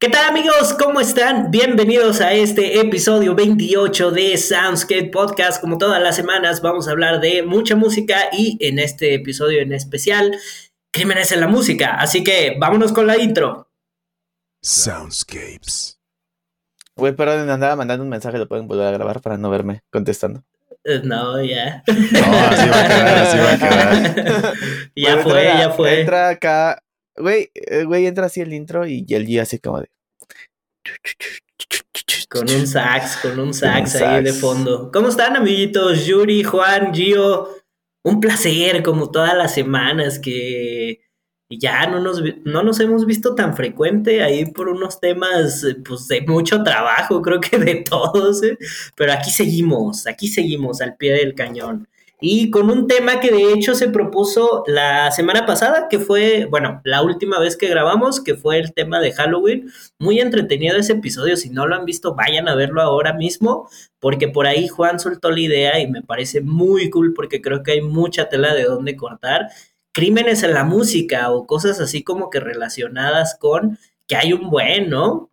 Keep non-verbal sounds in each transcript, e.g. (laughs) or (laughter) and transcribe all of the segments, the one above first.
¿Qué tal amigos? ¿Cómo están? Bienvenidos a este episodio 28 de Soundscape Podcast. Como todas las semanas vamos a hablar de mucha música y en este episodio en especial, crímenes en la música. Así que vámonos con la intro. Soundscapes. Güey, perdón, andaba mandando un mensaje, lo pueden volver a grabar para no verme contestando. Eh, No, ya. No, así va a quedar, así va a quedar. (laughs) ya Bueno, fue, entra- ya fue. Entra acá, güey, eh, güey, entra así el intro y el G así como de... Con un sax, con un sax un ahí de fondo. ¿Cómo están, amiguitos? Yuri, Juan, Gio. Un placer, como todas las semanas, que ya no nos, no nos hemos visto tan frecuente ahí por unos temas, pues, de mucho trabajo, creo que de (laughs) todos, ¿eh? Pero aquí seguimos, aquí seguimos al pie del cañón. Y con un tema que de hecho se propuso la semana pasada, que fue, bueno, la última vez que grabamos, que fue el tema de Halloween. Muy entretenido ese episodio. Si no lo han visto, vayan a verlo ahora mismo, porque por ahí Juan soltó la idea y me parece muy cool porque creo que hay mucha tela de dónde cortar. Crímenes en la música o cosas así como que relacionadas con que hay un buen, ¿no?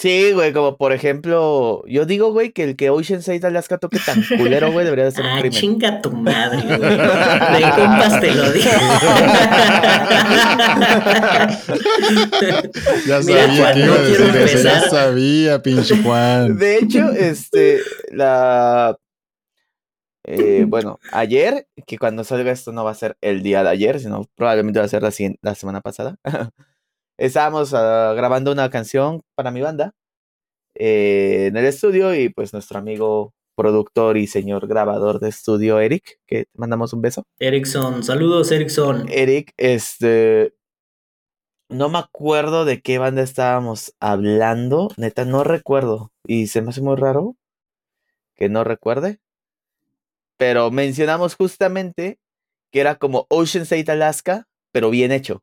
Sí, güey, como por ejemplo, yo digo, güey, que el que Ocean Side Alaska toque tan culero, güey, debería de ser un Ah, crimen. chinga tu madre, güey. (laughs) De compas te lo digo. (laughs) Ya Mira, sabía Juan, que no iba a quiero decir eso. Ya sabía, pinche Juan. De hecho, este, la... eh, (laughs) bueno, ayer, que cuando salga esto no va a ser el día de ayer, sino probablemente va a ser la, siguiente- la semana pasada. Estábamos ah, grabando una canción para mi banda eh, en el estudio y pues nuestro amigo productor y señor grabador de estudio, Eric, que te mandamos un beso. Erickson, saludos, Erickson. Eric, este. No me acuerdo de qué banda estábamos hablando. Neta, no recuerdo. Y se me hace muy raro que no recuerde. Pero mencionamos justamente que era como Ocean State, Alaska, pero bien hecho.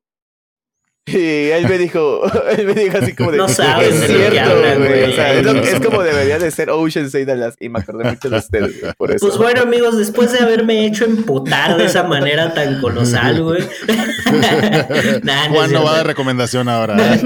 Y él me dijo, (laughs) él me dijo así como de. No saben "Es de lo que cierto, hablan, güey". güey. O sea, es, lo- es como (laughs) debería de ser Ocean State, Alaska. Y me acordé mucho de ustedes, güey, por eso. Pues bueno, amigos, después de haberme hecho emputar de esa manera tan colosal, güey. (laughs) Nah, no Juan no va de recomendación ahora. ¿eh?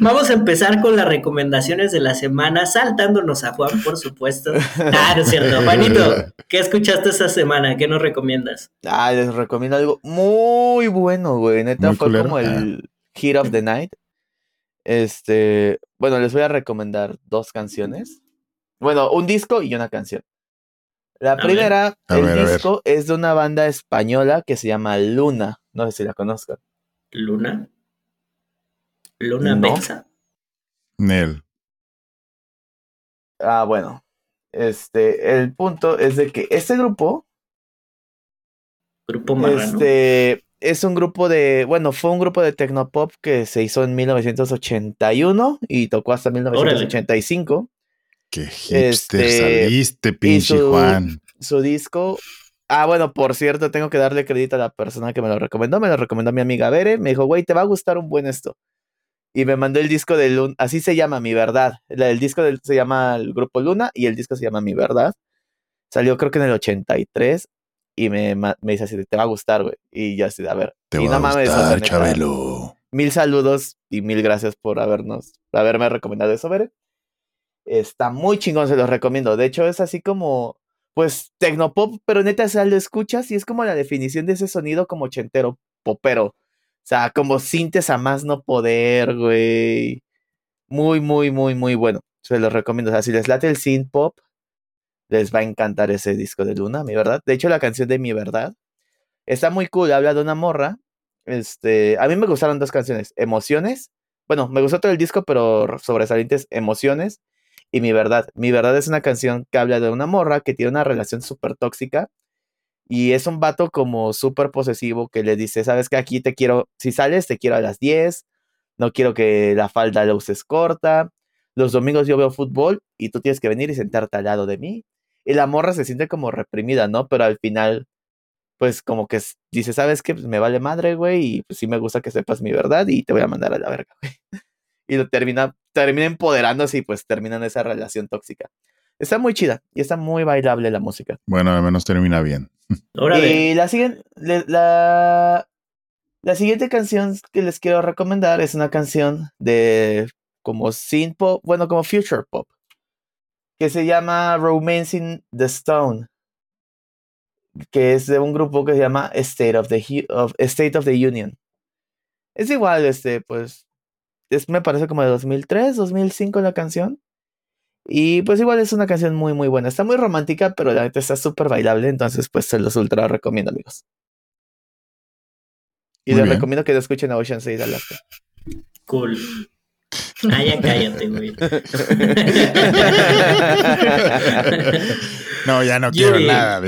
Vamos a empezar con las recomendaciones de la semana, saltándonos a Juan, por supuesto. Ah, no es cierto. Juanito, ¿qué escuchaste esta semana? ¿Qué nos recomiendas? Ah, les recomiendo algo muy bueno, güey. Neta, Muy fue culero. como el Hit of the Night. Este, bueno, les voy a recomendar dos canciones. Bueno, un disco y una canción. La primera, el ver, disco es de una banda española que se llama Luna. No sé si la conozcan. ¿Luna? ¿Luna No. Nel. Ah, bueno. Este, el punto es de que este grupo Grupo Marrano. Este es un grupo de, bueno, fue un grupo de tecnopop que se hizo en 1981 y tocó hasta 1985. Qué hipster Este, saliste, pinche su- Juan. Su disco, ah, bueno, por cierto, tengo que darle crédito a la persona que me lo recomendó, me lo recomendó mi amiga Bere, me dijo, güey, te va a gustar un buen esto. Y me mandó el disco de Luna, así se llama Mi Verdad. El disco del- se llama el grupo Luna y el disco se llama Mi Verdad. Salió creo que en el 83 y me, me dice así, te va a gustar, güey. Y yo así, a ver. Te y va no a mames, gustar, neta, Chabelo. Mil saludos y mil gracias por habernos, por haberme recomendado eso, Bere. Está muy chingón, se los recomiendo. De hecho, es así como, pues, tecnopop, pero neta, o sea, lo escuchas y es como la definición de ese sonido como ochentero, popero. O sea, como sintes a más no poder, güey. Muy, muy, muy, muy bueno. Se los recomiendo. O sea, si les late el synth pop, les va a encantar ese disco de Luna, mi verdad. De hecho, la canción de Mi Verdad está muy cool. Habla de una morra. Este, a mí me gustaron dos canciones. Emociones. Bueno, me gustó todo el disco, pero sobresalientes Emociones y Mi Verdad. Mi Verdad es una canción que habla de una morra que tiene una relación súper tóxica y es un vato como súper posesivo que le dice, sabes que aquí te quiero, si sales te quiero a las 10, no quiero que la falda la uses corta, los domingos yo veo fútbol y tú tienes que venir y sentarte al lado de mí. Y la morra se siente como reprimida, ¿no? Pero al final, pues como que dice, ¿sabes qué? Pues me vale madre, güey, y pues sí me gusta que sepas mi verdad y te voy a mandar a la verga, güey. (laughs) Y lo termina, termina empoderándose y pues terminan esa relación tóxica. Está muy chida y está muy bailable la música. Bueno, al menos termina bien. (laughs) Órale. Y la siguiente, la, la siguiente canción que les quiero recomendar es una canción de como synth pop, bueno, como future pop, que se llama Romancing the Stone, que es de un grupo que se llama State of the, of, State of the Union. Es igual, este, pues, es, me parece como de 2003, 2005 la canción. Y pues igual es una canción muy, muy buena. Está muy romántica, pero la neta está súper bailable, entonces pues se los ultra recomiendo, amigos. Y Muy les bien. recomiendo que lo escuchen a Ocean Side Alaska. Cool. Ah, ya cállate, güey. No, ya no quiero Yuri. nada.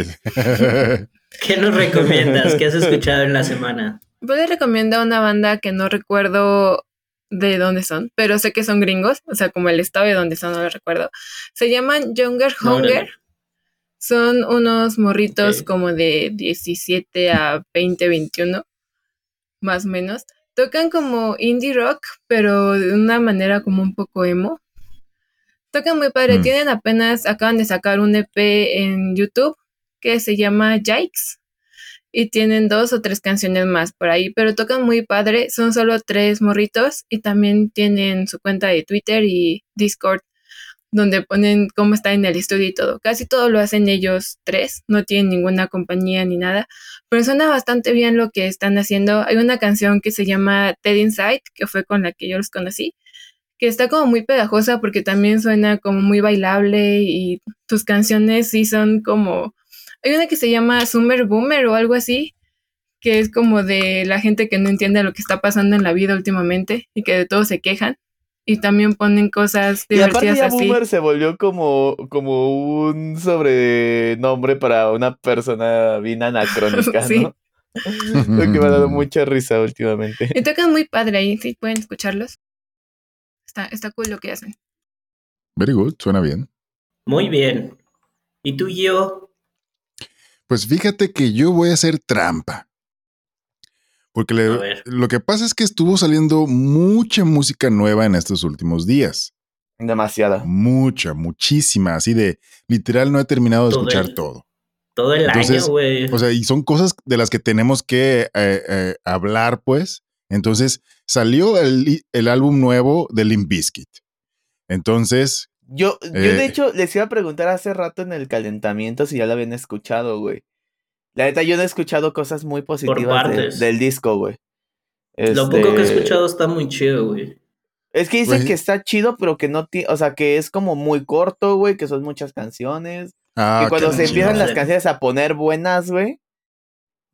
¿Qué nos recomiendas? ¿Qué has escuchado en la semana? Yo les recomiendo una banda que no recuerdo de dónde son, pero sé que son gringos, o sea, como el estado de dónde son, no lo recuerdo. Se llaman Younger Hunger. no. Son unos morritos como de 17 a 20, 21, más o menos. Tocan como indie rock, pero de una manera como un poco emo. Tocan muy padre. Mm. Tienen apenas, acaban de sacar un EP en YouTube que se llama Yikes. Y tienen dos o tres canciones más por ahí, pero tocan muy padre. Son solo tres morritos y también tienen su cuenta de Twitter y Discord donde ponen cómo está en el estudio y todo. Casi todo lo hacen ellos tres, no tienen ninguna compañía ni nada, pero suena bastante bien lo que están haciendo. Hay una canción que se llama Dead Inside, que fue con la que yo los conocí, que está como muy pegajosa porque también suena como muy bailable y tus canciones sí son como... Hay una que se llama Summer Boomer o algo así, que es como de la gente que no entiende lo que está pasando en la vida últimamente y que de todo se quejan. Y también ponen cosas Y aparte divertidas ya así. Boomer se volvió como, como un sobrenombre para una persona bien anacrónica, (laughs) Sí. ¿no? Lo que me ha dado mucha risa últimamente. Y tocan muy padre ahí, sí, pueden escucharlos. Está, está cool lo que hacen. Very good, suena bien. Muy bien. ¿Y tú, yo? Pues fíjate que yo voy a hacer trampa. Porque le- lo que pasa es que estuvo saliendo mucha música nueva en estos últimos días. Demasiada. Mucha, muchísima. Así de literal no he terminado de Todo escuchar el- todo. Todo el Entonces, año, güey. O sea, y son cosas de las que tenemos que eh, eh, hablar, pues. Entonces, salió el, el álbum nuevo de Limp Bizkit. Entonces, Yo, yo Eh. de hecho les iba a preguntar hace rato en el calentamiento si ya lo habían escuchado, güey. La neta, yo no he escuchado cosas muy positivas de- del disco, güey. Lo poco que he Este, escuchado está muy chido, güey. Es que dicen que está chido, pero que no tiene, o sea, que es como muy corto, güey, que son muchas canciones. ah, que cuando se chido. empiezan las canciones a poner buenas, güey,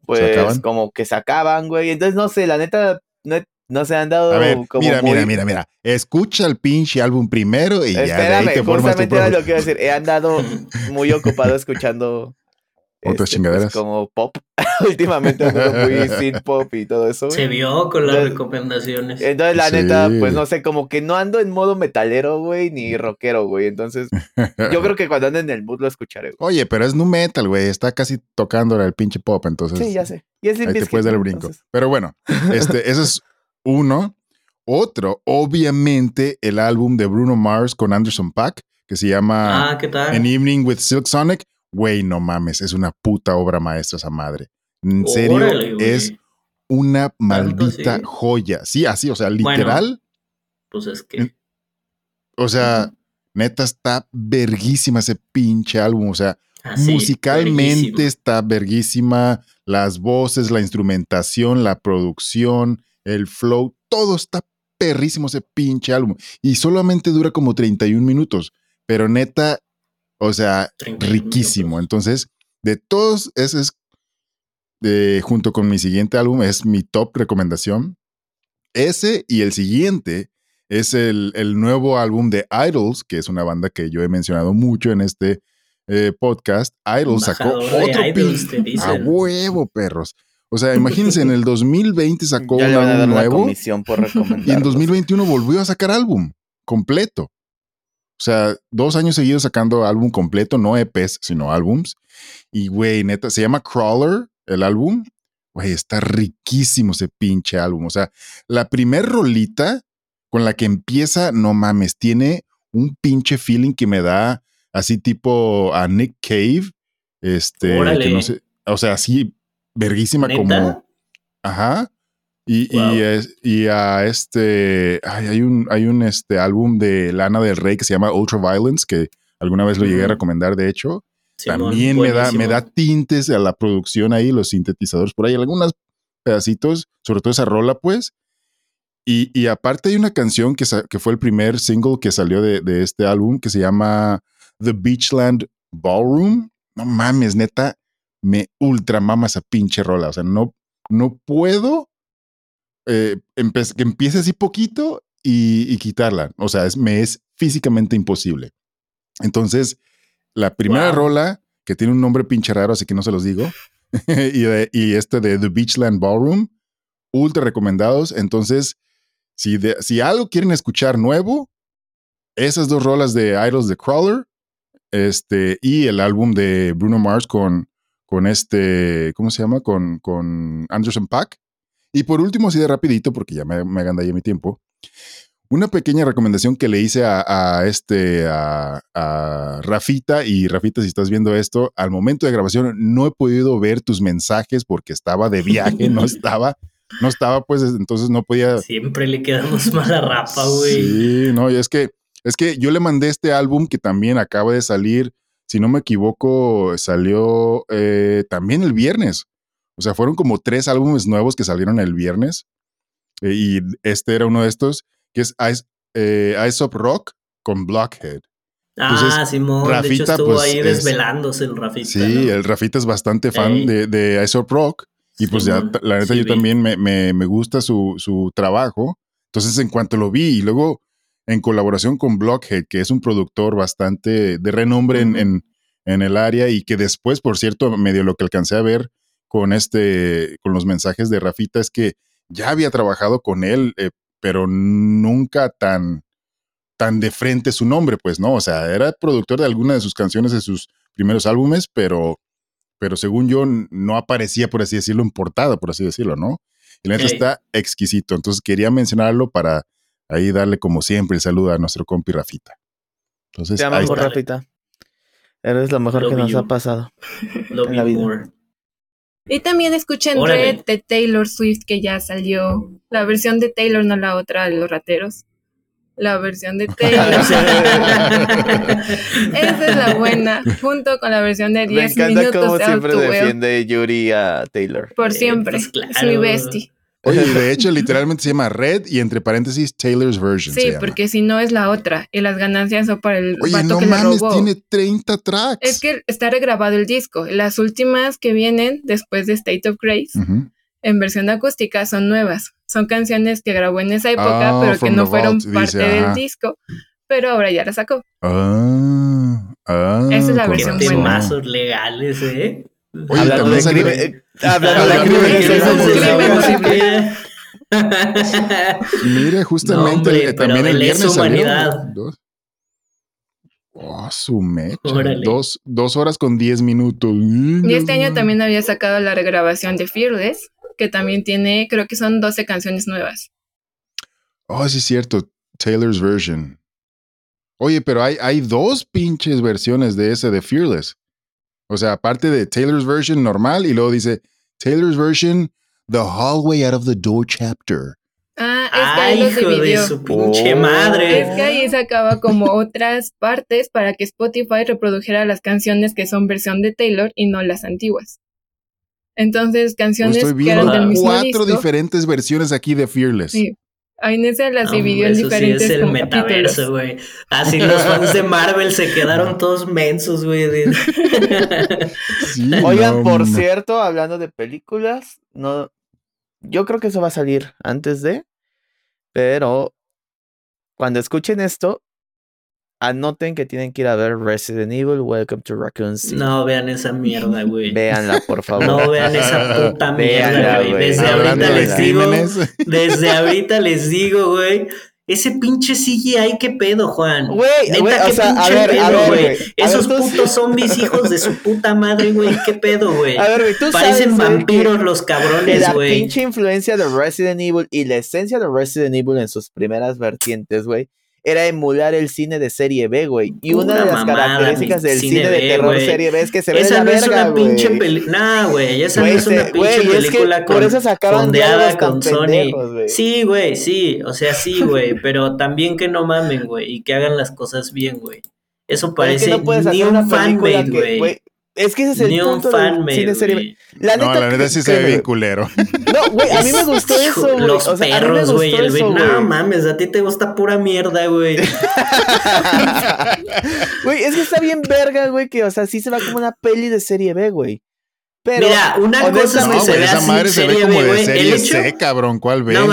pues como que se acaban, güey. Entonces, no sé, la neta, no, no se han dado A ver, como mira, muy... mira, mira, mira. Escucha el pinche álbum primero y ya de ahí Espérame, te formas tu justamente era propio- lo que iba a decir. He andado muy ocupado escuchando Otras este, chingaderas. pues, como pop. (laughs) Últimamente ando muy synth pop y todo eso. Se vio con las Entonces- recomendaciones. Entonces, la Sí. neta, pues no sé, como que no ando en modo metalero, güey, ni rockero, güey. Entonces, yo creo que cuando ande en el mood lo escucharé, güey. Oye, pero es nu metal, güey. Está casi tocando el pinche pop, entonces. Sí, ya sé. Y es Ahí te Bizkit, puedes dar el brinco. Entonces, Pero bueno, este, ese es uno. Otro, obviamente, el álbum de Bruno Mars con Anderson Paak, que se llama ah, ¿qué tal? An Evening with Silk Sonic. Güey, no mames, es una puta obra maestra esa madre. En serio, Órale, es una maldita sí? joya. Sí, así, o sea, Bueno. literal. Pues es que. O sea, neta está verguísima ese pinche álbum. O sea, así, musicalmente está verguísima. Las voces, la instrumentación, la producción, el flow, todo está perrísimo ese pinche álbum. Y solamente dura como 31 minutos. Pero neta, o sea, 31 riquísimo. minutos. Entonces, de todos, ese es, eh, junto con mi siguiente álbum, es mi top recomendación. Ese y el siguiente es el, el nuevo álbum de Idols, que es una banda que yo he mencionado mucho en este eh, podcast. Idols sacó otro Idols, a huevo, perros. O sea, (laughs) imagínense, en el 2020 sacó ya un álbum nuevo por y en 2021 volvió a sacar álbum completo. O sea, dos años seguidos sacando álbum completo, no EPs, sino álbums. Y, güey, neta, se llama Crawler, el álbum. Güey, está riquísimo ese pinche álbum. O sea, la primer rolita con la que empieza, no mames, tiene un pinche feeling que me da así tipo a Nick Cave. Este, que no sé, o sea, así, verguísima ¿Neta? como, ajá, Y, y es- y a este, ay, hay un, hay un este, álbum de Lana del Rey que se llama Ultra Violence, que alguna vez lo llegué a recomendar, de hecho. Simón, También me da, me da tintes a la producción ahí, los sintetizadores por ahí, algunos pedacitos, sobre todo esa rola, pues. Y, y aparte hay una canción que, que fue el primer single que salió de, de este álbum que se llama The Beachland Ballroom. No mames, neta, me ultra mama esa pinche rola. O sea, no, no puedo eh, que empiece así poquito y, y quitarla. O sea, es, me es físicamente imposible. Entonces, la primera Wow. rola, que tiene un nombre pinche raro, así que no se los digo, (laughs) y, de- y este de The Beachland Ballroom, ultra recomendados. Entonces, si, de- si algo quieren escuchar nuevo, esas dos rolas de Idols de Crawler este, y el álbum de Bruno Mars con, con este, ¿cómo se llama? Con, con Anderson Pack. Y por último, así de rapidito, porque ya me, me aganda ya mi tiempo, una pequeña recomendación que le hice a, a este, a, a Rafita, y Rafita, si estás viendo esto, al momento de grabación no he podido ver tus mensajes porque estaba de viaje, no (laughs) estaba, no estaba, pues entonces no podía Siempre le quedamos mal a Rafa, güey. Sí, no, y es que, es que yo le mandé este álbum que también acaba de salir, si no me equivoco, salió eh, también el viernes. O sea, fueron como tres álbumes nuevos que salieron el viernes. eh, y este era uno de estos, que es Ice, eh, Ice Up Rock con Blockhead. Ah, Simón, de hecho Rafita, estuvo pues, ahí es- desvelándose el Rafita. Sí, ¿no? el Rafita es bastante fan Ey. de, de Ice Up Rock. Y pues ya, Simón, la neta, sí yo vi. también me, me- me gusta su, su trabajo. Entonces, en cuanto lo vi, y luego en colaboración con Blockhead, que es un productor bastante de renombre en, en- en el área, y que después, por cierto, medio lo que alcancé a ver con este, con los mensajes de Rafita, es que ya había trabajado con él, eh, pero nunca tan, tan de frente su nombre, pues, ¿no? O sea, era productor de alguna de sus canciones de sus primeros álbumes, pero, pero según yo no aparecía, por así decirlo, en portada, por así decirlo, ¿no? Y la neta está exquisito. Entonces quería mencionarlo para ahí darle como siempre el saludo a nuestro compi Rafita. Entonces, Te amamos. Rafita. Eres lo mejor Love que nos you. ha pasado. Love en la vida. more. Y también escuchen Órale. Red de Taylor Swift que ya salió. La versión de Taylor, no la otra de los rateros. La versión de Taylor. (laughs) (laughs) Esa es la buena. Junto con la versión de Me 10 encanta minutos cómo de siempre Outwell. defiende Yuri a Taylor. Por Eh, siempre. pues Es claro. mi bestie. Oye, y de hecho, literalmente se llama Red y entre paréntesis Taylor's Version. Sí, porque si no es la otra. Y las ganancias son para el Oye, vato no que mames, robó. tiene 30 tracks. Es que está regrabado el disco. Las últimas que vienen después de State of Grace en versión acústica son nuevas. Son canciones que grabó en esa época, Ah, pero que no fueron Vault, parte dice, del ajá. disco. Pero ahora ya la sacó. Ah, ah, Esa es la versión buena. temazos legales, ¿eh? Oye, hablando también de salió- crimen, eh, hablando de Hablando crimen. Mire, justamente No, hombre, eh, también de el viernes salió. humanidad. Dos. Oh, su mecha. Dos, dos horas con diez minutos. Y este año también había sacado la regrabación de Fearless, que también tiene, creo que son 12 canciones nuevas. Oh, sí, es cierto. Taylor's version. Oye, pero hay, hay dos pinches versiones de ese de Fearless. O sea, aparte de Taylor's version normal y luego dice Taylor's version, The Hallway Out of the Door Chapter. Ah, es que Ay, ahí los de su pinche Oh. madre. Es que ahí sacaba como otras partes para que Spotify reprodujera las canciones que son versión de Taylor y no las antiguas. Entonces, canciones Pues Estoy que eran del mismo cuatro disco. diferentes versiones aquí de Fearless. Sí. Ahí en ese las Hombre, dividió en eso diferentes sí es el metaverso, güey. Así los fans de Marvel se quedaron todos mensos, güey. (laughs) Sí, Oigan, no, por no. cierto, hablando de películas, no, yo creo que eso va a salir antes de, pero cuando escuchen esto, anoten que tienen que ir a ver Resident Evil, Welcome to Raccoon City. No vean esa mierda, güey. Véanla, por favor. No vean esa puta mierda, güey. Desde ahorita les digo, desde ahorita les digo, güey. Ese pinche CGI, qué pedo, Juan. Güey, o sea, a ver, a ver, güey. ver, Esos putos zombies, hijos de su puta madre, güey. Qué pedo, güey. A ver, güey, tú Parecen sabes, vampiros los cabrones, La güey. pinche influencia de Resident Evil y la esencia de Resident Evil en sus primeras vertientes, güey, era emular el cine de serie B, güey. Y una Pura de las mamada, características del cine cine, de terror güey. serie B es que se ve de Esa la no es verga, una pinche película. Nah, güey, esa Güey, no es una pinche es que película por con eso sacaban fondeada con Sony. Sí, güey, sí. O sea, sí, güey. pero también que no mamen, güey. Y que hagan las cosas bien, güey. Eso es parece que no puedes ni un una que, güey. Es que ese es el Ni un punto del fanmade, cine serie B. güey. La neta, No, la neta sí se ve bien culero. (laughs) No, güey, a mí me gustó eso, güey. Los O sea, a mí me perros, gustó güey. El eso, güey. No mames, a ti te gusta pura mierda, güey. (laughs) Güey, es que está bien verga, güey, que, o sea, sí se va como una peli de serie B, güey. Pero, Mira, una cosa que No, se vea esa así madre se ve como B, de serie C, cabrón. ¿Cuál ve? No.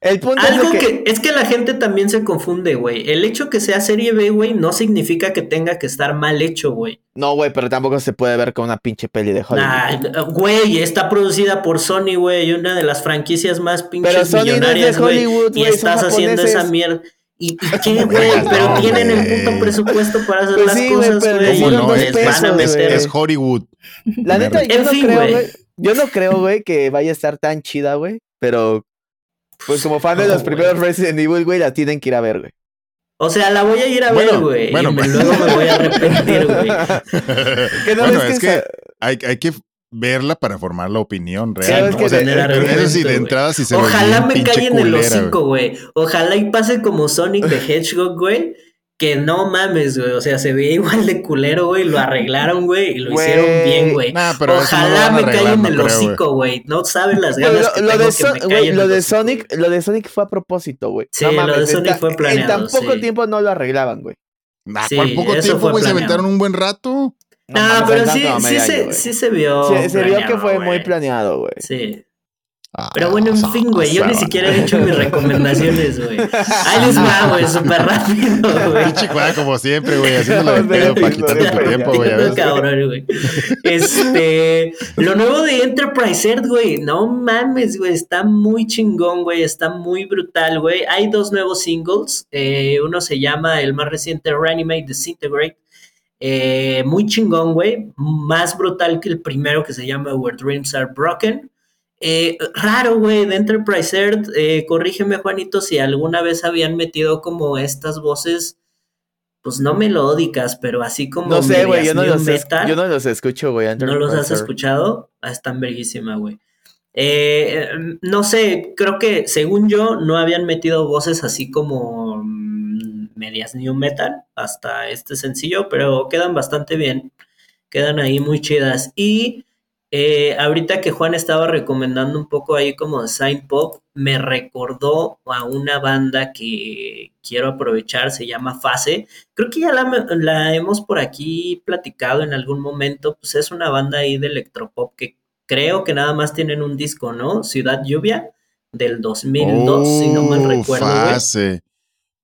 El punto Algo es que... es que la gente también se confunde, güey. El hecho que sea serie B, güey, no significa que tenga que estar mal hecho, güey. No, güey, pero tampoco se puede ver como una pinche peli de Hollywood. Nah, güey, está producida por Sony, güey, una de las franquicias más pinches Pero Sony no es de millonarias, güey. Hollywood, Y estás haciendo esa mierda. ¿Y, y (laughs) qué, güey? No, Pero tienen el güey. puto presupuesto para hacer Pues las sí, cosas, güey. les ¿Cómo dieron no? Es, pesos, Van a es- meter- es Hollywood. La neta, yo En no fin, creo, güey. güey. Yo no creo, güey, que vaya a estar tan chida, güey. Pero, pues como fan de No, los güey. primeros Resident Evil, güey, la tienen que ir a ver, güey. O sea, la voy a ir a ver, güey. bueno, y me- pues. luego me voy a arrepentir, güey. (laughs) No bueno, es que esa- hay, hay que verla para formar la opinión Sí, real. es ¿no? que O sea, tener pero argumento, eso sí, de güey. entrada sí se ve Ojalá me calle en el hocico, güey. Ojalá y pase como Sonic the (laughs) Hedgehog, güey. Que no mames, güey. O sea, se veía igual de culero, güey. Lo arreglaron, güey. Y lo hicieron bien, güey. Nah, no lo Ojalá me en no el hocico, güey. No saben las ganas lo, que lo tengo de, que me callen lo de hocico, Sonic, lo de Sonic fue a propósito, güey. Sí, no lo mames, de en Sonic fue En planeado, tan poco sí. tiempo no lo arreglaban, güey. Nah, Sí, ¿Cuál poco tiempo, güey? Se aventaron un buen rato. No Ah, pero sí, sí, se, sí se vio. Se, se vio que fue muy planeado, güey. Sí. Ah, Pero bueno, en fin, güey, yo ni siquiera he dicho mis recomendaciones, güey. Ahí les va, güey, súper rápido, (laughs) güey. Pinche cuadra como siempre, güey, haciéndolo de pedo para quitarte tu tiempo, güey. a Entiendo, ver. cabrón, güey. Este, lo nuevo de Enterprise Earth, güey, no mames, güey, está muy chingón, güey, está muy brutal, güey. Hay dos nuevos singles, eh, uno se llama, el más reciente, Reanimate Disintegrate, eh, muy chingón, güey, más brutal que el primero que se llama Where Dreams Are Broken. Eh, raro, güey, de Enterprise Earth, eh, corrígeme, Juanito, si alguna vez habían metido como estas voces pues no melódicas, pero así como No sé, güey, yo, no los es- metal. yo no los escucho, güey. ¿No los has escuchado? Ah, están verguísima, güey. Eh, eh, no sé, creo que según yo no habían metido voces así como mm, medias new metal hasta este sencillo, pero quedan bastante bien. Quedan ahí muy chidas. Y eh, ahorita que Juan estaba recomendando un poco ahí como Sign Pop, me recordó a una banda que quiero aprovechar, se llama Fase. Creo que ya la, la hemos por aquí platicado en algún momento, pues es una banda ahí de electropop que creo que nada más tienen un disco, ¿no? Ciudad Lluvia, del 2002, si no mal Uh, recuerdo. Fase.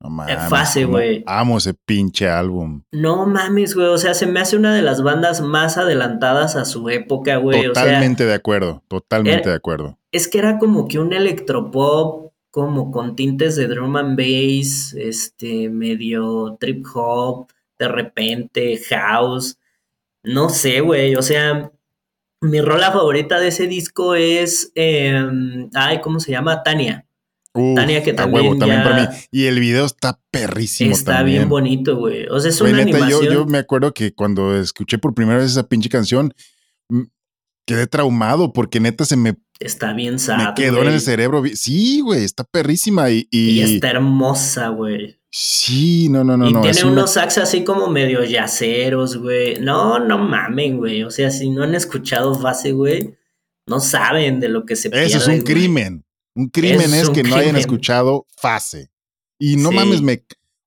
No mames, Fase, güey. Amo ese pinche álbum. No mames, güey, o sea, se me hace una de las bandas más adelantadas a su época, güey. O sea, Totalmente de acuerdo, totalmente era- de acuerdo. es que era como que un electropop, como con tintes de drum and bass, este, medio trip hop, de repente, house. No sé, güey, o sea, mi rola favorita de ese disco es, em, ay, ¿cómo se llama? Tania. Uf, Tania, que a también huevo, también ya- para mí. Y el video está perrísimo Está también. bien bonito, güey. O sea, es Güey, una neta, yo, animación. yo me acuerdo que cuando escuché por primera vez esa pinche canción, mm, quedé traumado porque neta se me, Está bien me sad, quedó en el cerebro. Sí, güey, está perrísima y... y- Y está hermosa, güey. Sí, no, no, no, y no. tiene es una- unos sax así como medio yaceros, güey. No, no mamen, güey. O sea, si no han escuchado base, güey, no saben de lo que se pierde. Eso es un güey. crimen. Un crimen es, es un que no hayan escuchado Fase. Y no Sí. mames, me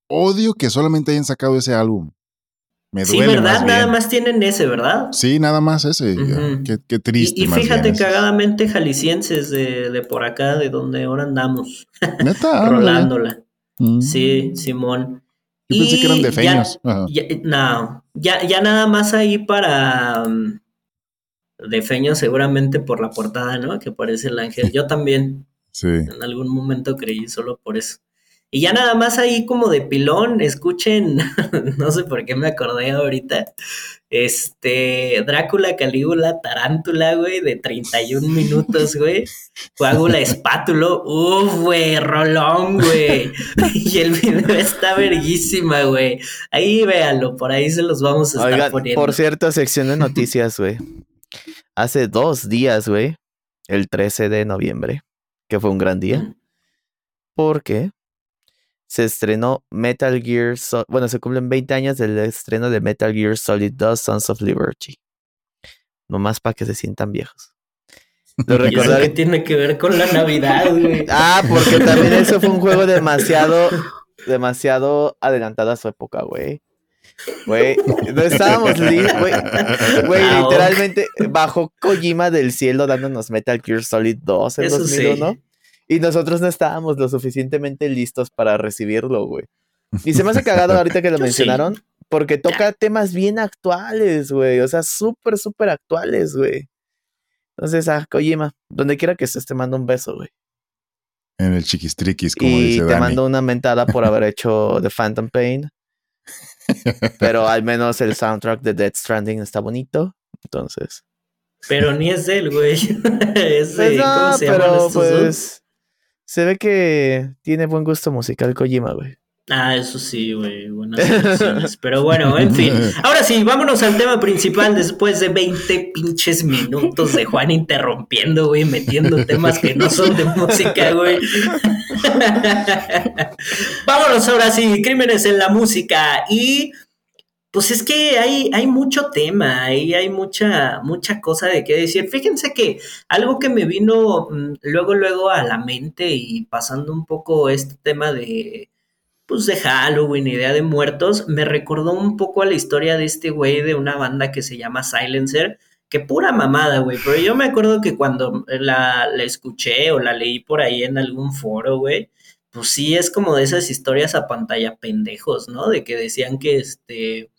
odio que solamente hayan sacado ese álbum. Me Sí, duele ¿verdad? más Nada bien. más tienen ese, ¿verdad? Sí, nada más ese. Qué, qué triste. y, y fíjate, cagadamente jaliscienses de, de por acá, de donde ahora andamos, Neta. (laughs) rolándola. Mm. Sí, Simón. Yo pensé que eran de Y ya- feños. Ajá. Ya, no, ya, ya nada más ahí para um, de feño seguramente por la portada, ¿no? Que parece el ángel. Yo también Sí. en algún momento creí solo por eso. Y ya nada más ahí como de pilón, escuchen, (laughs) no sé por qué me acordé ahorita, este, Drácula, Calígula, Tarántula, güey, de 31 minutos, güey. Coágula, (laughs) espátulo, uff, güey, rolón, güey. (laughs) Y el video está verguísima, güey. Ahí véanlo, por ahí se los vamos a estar poniendo. Por cierto, sección de noticias, güey. Hace dos días, güey, el 13 de noviembre, que fue un gran día. Porque se estrenó Metal Gear Solid. Bueno, se cumplen 20 años del estreno de Metal Gear Solid 2 Sons of Liberty. Nomás para que se sientan viejos. (laughs) Lo recordaré. ¿Qué tiene que ver con la Navidad, güey? (laughs) Ah, porque también eso fue un juego (laughs) demasiado, demasiado adelantado a su época, güey. Güey, no estábamos (laughs) güey. Güey, ah, literalmente bajo Kojima del cielo dándonos Metal Gear Solid 2 en 2001. Y nosotros no estábamos lo suficientemente listos para recibirlo, güey. Y se me hace cagado ahorita que lo (laughs) mencionaron, porque toca temas bien actuales, güey. O sea, súper, súper actuales, güey. Entonces, ah, Kojima, donde quiera que estés, te mando un beso, güey. En el chiquistriquis, como y dice te mando una mentada por haber (laughs) hecho The Phantom Pain. Pero al menos el soundtrack de Dead Stranding está bonito. Entonces. Pero ni es él, güey. (laughs) es pues ¿cómo se pero pues se ve que tiene buen gusto musical Kojima, güey. Ah, eso sí, güey, buenas (laughs) Pero bueno, en fin. Ahora sí, vámonos al tema principal después de 20 pinches minutos de Juan interrumpiendo, güey, metiendo temas que no son de música, güey. (laughs) vámonos ahora sí, crímenes en la música. Y pues es que hay, hay mucho tema, ahí hay mucha, mucha cosa de qué decir. Fíjense que algo que me vino mm, luego, luego a la mente y pasando un poco este tema de, pues de Halloween y Día de Muertos, me recordó un poco a la historia de este güey de una banda que se llama Silencer, que pura mamada, güey, pero yo me acuerdo que cuando la, la escuché o la leí por ahí en algún foro, güey, pues sí es como de esas historias a pantalla pendejos, ¿no? De que decían que este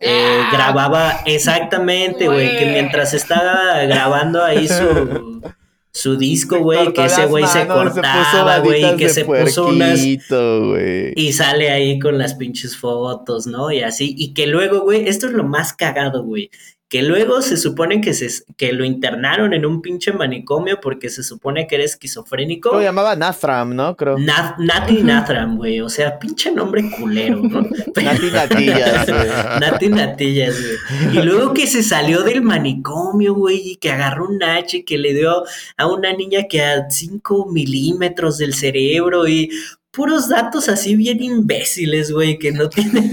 eh, ah. grababa exactamente, güey, que mientras estaba grabando ahí su, (laughs) su disco, güey, que ese güey se cortaba, güey, y que se puso unas... Y sale ahí con las pinches fotos, ¿no? Y así, y que luego, güey, esto es lo más cagado, güey, que luego se supone que, se, que lo internaron en un pinche manicomio porque se supone que era esquizofrénico. Lo llamaba Nathram, ¿no? Creo. Nati Nathram, güey. O sea, pinche nombre culero, ¿no? (laughs) Nati Natillas, (laughs) güey. Nati Natillas, güey. Y luego que se salió del manicomio, güey, y que agarró un H que le dio a una niña que a 5 milímetros del cerebro y puros datos así bien imbéciles, güey, que no (laughs) tienen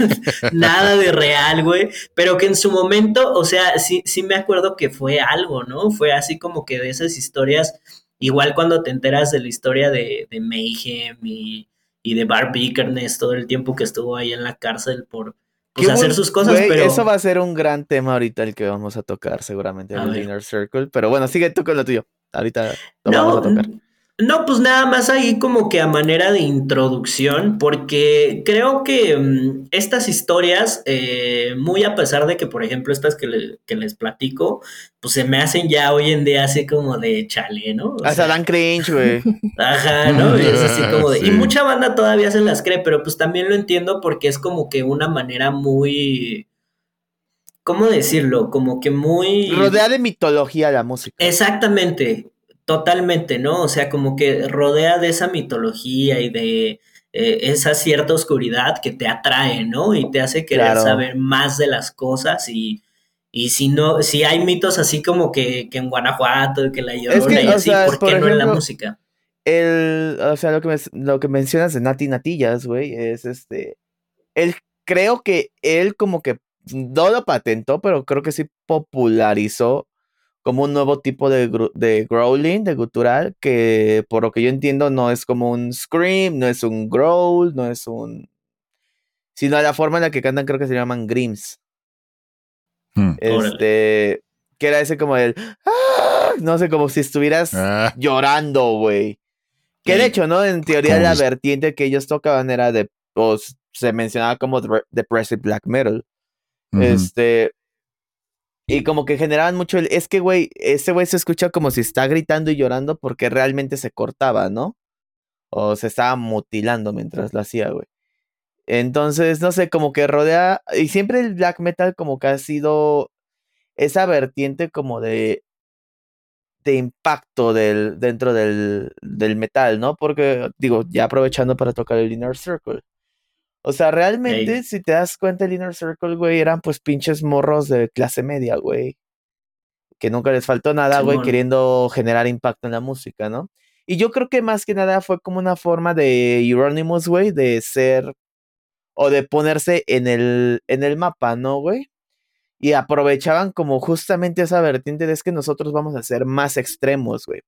nada de real, güey, pero que en su momento, o sea, sí, sí me acuerdo que fue algo, ¿no? Fue así como que de esas historias, igual cuando te enteras de la historia de, de Mayhem y, y de Barb Bickerness todo el tiempo que estuvo ahí en la cárcel por pues, hacer sus cosas, pero... Eso va a ser un gran tema ahorita el que vamos a tocar seguramente en el Inner Circle, pero bueno, sigue tú con lo tuyo. Ahorita lo vamos a tocar. No, pues nada más ahí como que a manera de introducción, porque creo que mm, estas historias, eh, muy a pesar de que, por ejemplo, estas que, les platico, pues se me hacen ya hoy en día así como de chale, ¿no? Hasta dan cringe, güey. Ajá, ¿no? (laughs) es así como de... Y mucha banda todavía se las cree, pero pues también lo entiendo porque es como que una manera muy... ¿Cómo decirlo? Como que muy... Rodea de mitología la música. Exactamente. Totalmente, ¿no? O sea, como que rodea de esa mitología y de eh, esa cierta oscuridad que te atrae, ¿no? Y te hace querer saber más de las cosas y, y si no, si hay mitos así como que, que en Guanajuato, que la llorona y así, ¿por qué no en la música? El, o sea, lo que, lo que mencionas de Nati Natillas, güey, es este, él, creo que él como que no lo patentó, pero creo que sí popularizó como un nuevo tipo de, de growling, de gutural, que por lo que yo entiendo no es como un scream, no es un growl, no es un... sino la forma en la que cantan creo que se llaman grims. Hmm. Este... Que era ese como el... ¡Ah! No sé, como si estuvieras ah. llorando, güey. Que de hecho, ¿no? En teoría la vertiente que ellos tocaban era de... Pues, se mencionaba como depressive black metal. Este... Y como que generaban mucho el, es que, güey, ese güey se escucha como si está gritando y llorando porque realmente se cortaba, ¿no? O se estaba mutilando mientras lo hacía, güey. Entonces, no sé, como que rodea. Y siempre el black metal, como que ha sido esa vertiente como de. de impacto del, dentro del, del metal, ¿no? Porque, digo, ya aprovechando para tocar el Inner Circle. O sea, realmente, Ey. si te das cuenta, el Inner Circle, güey, eran pues pinches morros de clase media, güey. Que nunca les faltó nada, güey, queriendo generar impacto en la música, ¿no? Y yo creo que más que nada fue como una forma de Euronymous, güey, de ser o de ponerse en el, en el mapa, ¿no, güey? Y aprovechaban como justamente esa vertiente de es que nosotros vamos a ser más extremos, güey.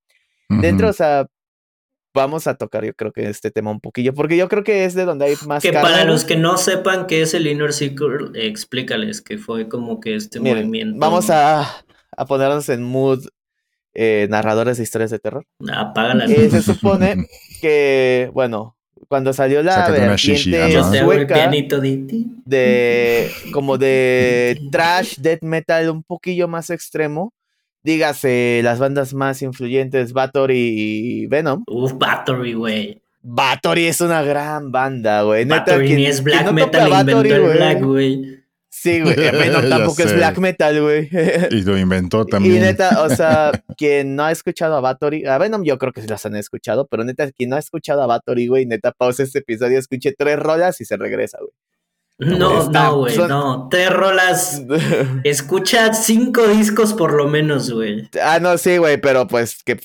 Dentro, o sea, vamos a tocar yo creo que este tema un poquillo, porque yo creo que es de donde hay más Que para los que no sepan qué es el Inner Circle, explícales que fue como que este Miren, movimiento. vamos a, a ponernos en mood eh, narradores de historias de terror. Apaga la Eh, luz. se supone que, bueno, cuando salió la Sácate vertiente sueca de como de trash, death metal un poquillo más extremo, dígase las bandas más influyentes, Bathory y Venom. Uf, Battery, güey. Bathory es una gran banda, güey. Quien- ni es black no metal, inventó Bathory, el black, güey. Sí, güey. (laughs) Venom tampoco es black metal, güey. (laughs) Y lo inventó Y también. neta, o sea, (laughs) quien no ha escuchado a Bathory, a Venom yo creo que sí las han escuchado, pero neta, quien no ha escuchado a Bathory, güey, neta, pausa este episodio, escuche tres rolas y se regresa, güey. No, Está- no, güey, son- no. Tres rolas. (laughs) Escucha cinco discos por lo menos, güey. ah, no, sí, güey, pero pues que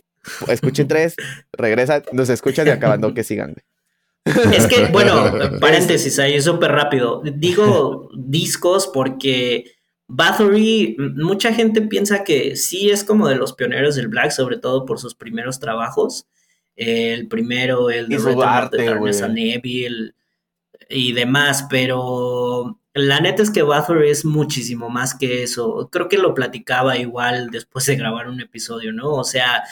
escuchen tres, regresan, nos escuchan y acabando que sigan, güey. Es que, bueno, (laughs) paréntesis ahí, súper rápido. Digo discos porque Bathory, mucha gente piensa que sí es como de los pioneros del black, sobre todo por sus primeros trabajos. El primero, el de the arte, Evil y demás, pero la neta es que Bathory es muchísimo más que eso. Creo que lo platicaba igual después de grabar un episodio, ¿no? O sea,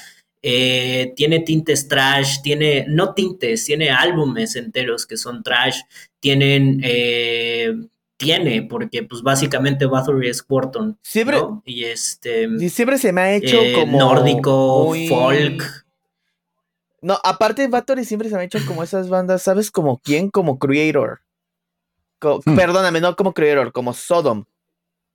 eh, tiene tintes trash, tiene, no tintes, tiene álbumes enteros que son trash, tienen, eh, tiene, porque pues básicamente Bathory es Quarton, Siempre, ¿no? Y este, y siempre se me ha hecho eh, como nórdico, muy- folk, No, aparte Bathory siempre se me ha hecho como esas bandas, ¿sabes? Como quién? Como Creator. Co- Hmm. Perdóname, no como Creator, como Sodom.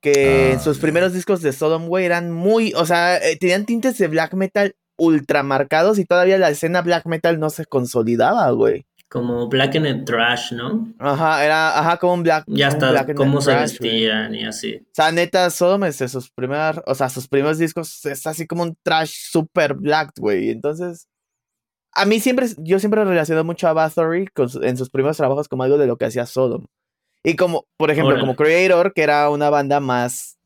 Que en Ah, sus ya. primeros discos de Sodom, güey, eran muy, o sea, eh, tenían tintes de black metal ultra marcados y todavía la escena black metal no se consolidaba, güey. como Black and Trash, ¿no? Ajá, era, ajá, como un black. Ya está, black and cómo se vestían y así. O sea, neta, Sodom es de sus primeras, o sea, sus primeros discos es así como un trash super black, güey. Entonces, a mí siempre, yo siempre relaciono mucho a Bathory con su- en sus primeros trabajos como algo de lo que hacía Sodom. Y como, por ejemplo, Órale. como Creator, que era una banda más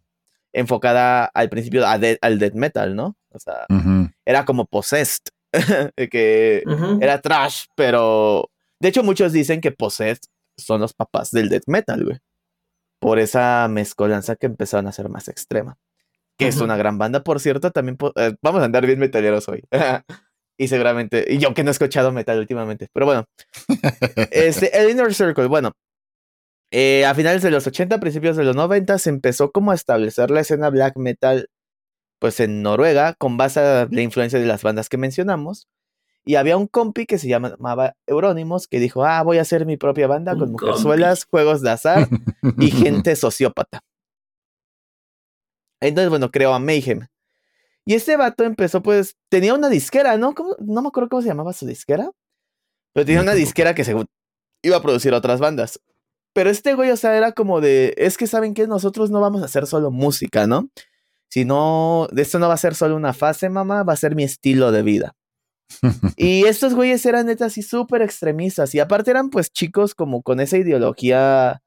enfocada al principio a de- al death metal, ¿no? O sea, Ujú. era como Possessed, (laughs) que Ujú. era trash, pero de hecho muchos dicen que Possessed son los papás del death metal, güey. Por esa mezcolanza que empezaron a ser más extrema. Que es Ujú. una gran banda, por cierto, también po- eh, vamos a andar bien metaleros hoy. (laughs) y seguramente, y yo que no he escuchado metal últimamente, pero bueno. (laughs) Este, el Inner Circle, bueno. eh, a finales de los 80, principios de los 90, se empezó como a establecer la escena black metal, pues en Noruega, con base a la influencia de las bandas que mencionamos. Y había un compi que se llamaba Euronymous que dijo, ah, voy a hacer mi propia banda Un con mujerzuelas, juegos de azar y (laughs) gente sociópata. Entonces, bueno, creó a Mayhem. Y este vato empezó, pues, tenía una disquera, ¿no? ¿Cómo? No me acuerdo cómo se llamaba su disquera. Pero tenía una (laughs) disquera que según iba a producir otras bandas. Pero este güey, o sea, era como de, es que saben que nosotros no vamos a hacer solo música, ¿no? Sino, esto no va a ser solo una fase, mamá, va a ser mi estilo de vida. (laughs) Y estos güeyes eran neta así súper extremistas. Y aparte eran pues chicos como con esa ideología,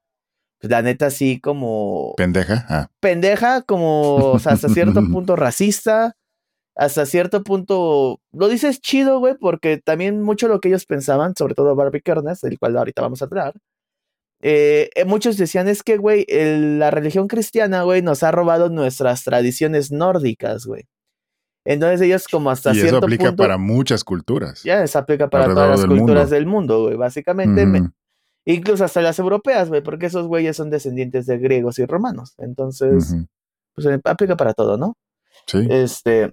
pues la neta así como Pendeja. Ah. pendeja, como o sea, hasta cierto (laughs) punto racista, hasta cierto punto, lo dices chido, güey, porque también mucho lo que ellos pensaban, sobre todo Barbie Kernes, del cual ahorita vamos a hablar, eh, eh, muchos decían es que, güey, el- la religión cristiana, güey, nos ha robado nuestras tradiciones nórdicas, güey. Entonces ellos como hasta Y eso cierto aplica punto... para muchas culturas. Ya, se aplica para todas las del culturas mundo. del mundo, güey. Básicamente. Incluso hasta las europeas, güey, porque esos güeyes son descendientes de griegos y romanos. Entonces, pues eh, aplica para todo, ¿no? Sí. Este.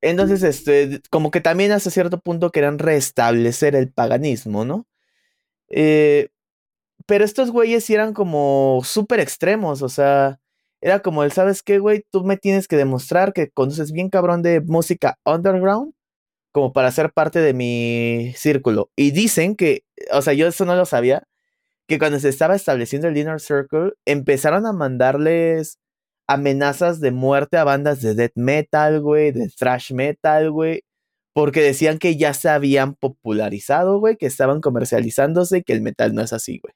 Entonces, este, como que también hasta cierto punto querían restablecer el paganismo, ¿no? Eh, pero estos güeyes eran como súper extremos, o sea, era como el, ¿sabes qué, güey? Tú me tienes que demostrar que conoces bien cabrón de música underground como para ser parte de mi círculo. Y dicen que, o sea, yo eso no lo sabía, que cuando se estaba estableciendo el Inner Circle, empezaron a mandarles amenazas de muerte a bandas de death metal, güey, de thrash metal, güey, porque decían que ya se habían popularizado, güey, que estaban comercializándose y que el metal no es así, güey.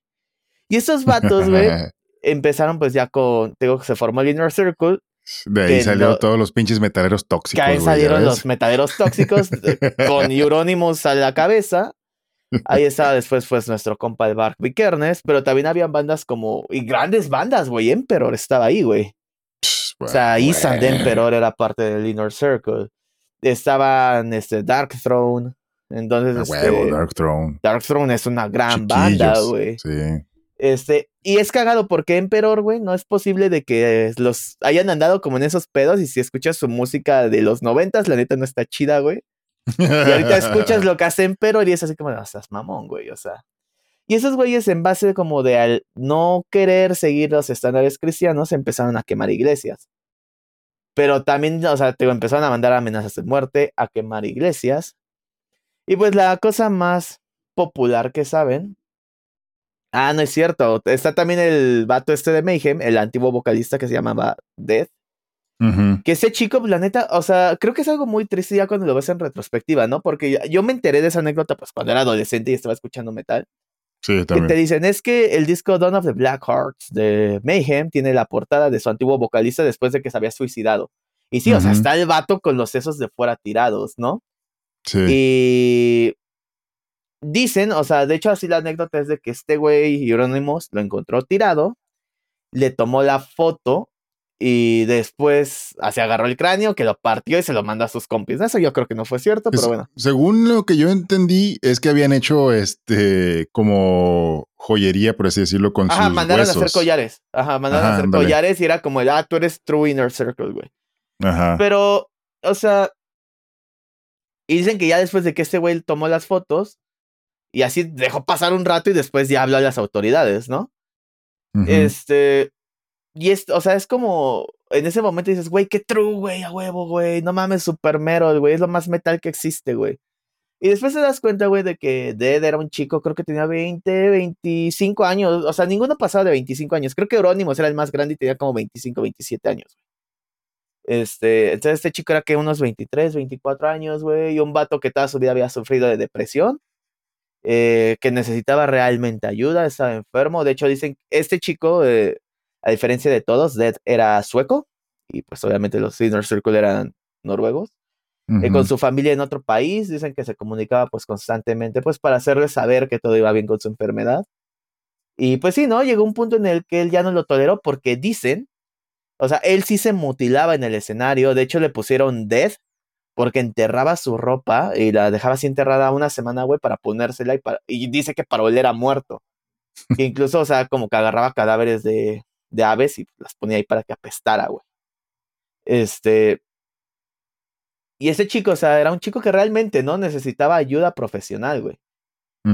Y esos vatos, güey, (laughs) empezaron pues ya con, tengo que se formó el Inner Circle. De ahí salieron todos los pinches metaleros tóxicos. Que ahí salieron los metaleros tóxicos (laughs) con Euronymous a la cabeza. Ahí estaba después pues nuestro compa el Bark Vikernes, pero también habían bandas como, y grandes bandas, güey, Emperor estaba ahí, güey. o sea, Isan de Emperor era parte del Inner Circle. Estaban este, Dark Throne. Entonces, este, Dark Throne. Dark Throne es una gran banda, güey. Sí. Este, y es cagado porque Emperor, güey, no es posible de que los hayan andado como en esos pedos y si escuchas su música de los noventas, la neta no está chida, güey. Y ahorita escuchas lo que hace Emperor y es así como, estás mamón, güey, o sea. Y esos güeyes en base como de al no querer seguir los estándares cristianos empezaron a quemar iglesias. Pero también, o sea, te empezaron a mandar amenazas de muerte, a quemar iglesias. Y pues la cosa más popular que saben Ah, no es cierto. Está también el vato este de Mayhem, el antiguo vocalista que se llamaba Death. Que ese chico, la neta, o sea, creo que es algo muy triste ya cuando lo ves en retrospectiva, ¿no? Porque yo me enteré de esa anécdota, pues cuando era adolescente y estaba escuchando metal. Sí, también. Que te dicen, es que el disco Dawn of the Black Hearts de Mayhem tiene la portada de su antiguo vocalista después de que se había suicidado. Y sí, o sea, está el vato con los sesos de fuera tirados, ¿no? Sí. Y Dicen, o sea, de hecho así la anécdota es de que este güey Hieronymus lo encontró tirado, le tomó la foto y después se agarró el cráneo, que lo partió y se lo mandó a sus compis. Eso yo creo que no fue cierto, pero bueno. Según lo que yo entendí, es que habían hecho este como joyería, por así decirlo, con Ajá, sus mandaron huesos. a hacer collares. Ajá, mandaron Ajá, a hacer ándale. collares y era como el, ah, tú eres True Inner Circle, güey. Ajá. Pero, o sea, y dicen que ya después de que este güey tomó las fotos, y así dejó pasar un rato y después ya habló a las autoridades, ¿no? Este, y es, o sea, es como, en ese momento dices, güey, qué true, güey, a huevo, güey, no mames, super metal, güey, es lo más metal que existe, güey. Y después te das cuenta, güey, de que Dead era un chico, creo que tenía 20, 25 años, o sea, ninguno pasaba de 25 años, creo que Euronymous era el más grande y tenía como 25, 27 años. Este, entonces este chico era que unos 23, 24 años, güey, y un vato que toda su vida había sufrido de depresión, eh, que necesitaba realmente ayuda, estaba enfermo. De hecho, dicen, este chico, eh, a diferencia de todos, Dead era sueco, y pues obviamente los Inner Circle eran noruegos. eh, Ujú. con su familia en otro país, dicen que se comunicaba pues constantemente, pues para hacerles saber que todo iba bien con su enfermedad. Y pues sí, ¿no? Llegó un punto en el que él ya no lo toleró porque dicen, o sea, él sí se mutilaba en el escenario, de hecho le pusieron Death porque enterraba su ropa y la dejaba así enterrada una semana, güey, para ponérsela y, para, y dice que para oler a muerto. Que incluso, o sea, como que agarraba cadáveres de, de aves y las ponía ahí para que apestara, güey. Este. Y ese chico, o sea, era un chico que realmente no necesitaba ayuda profesional, güey.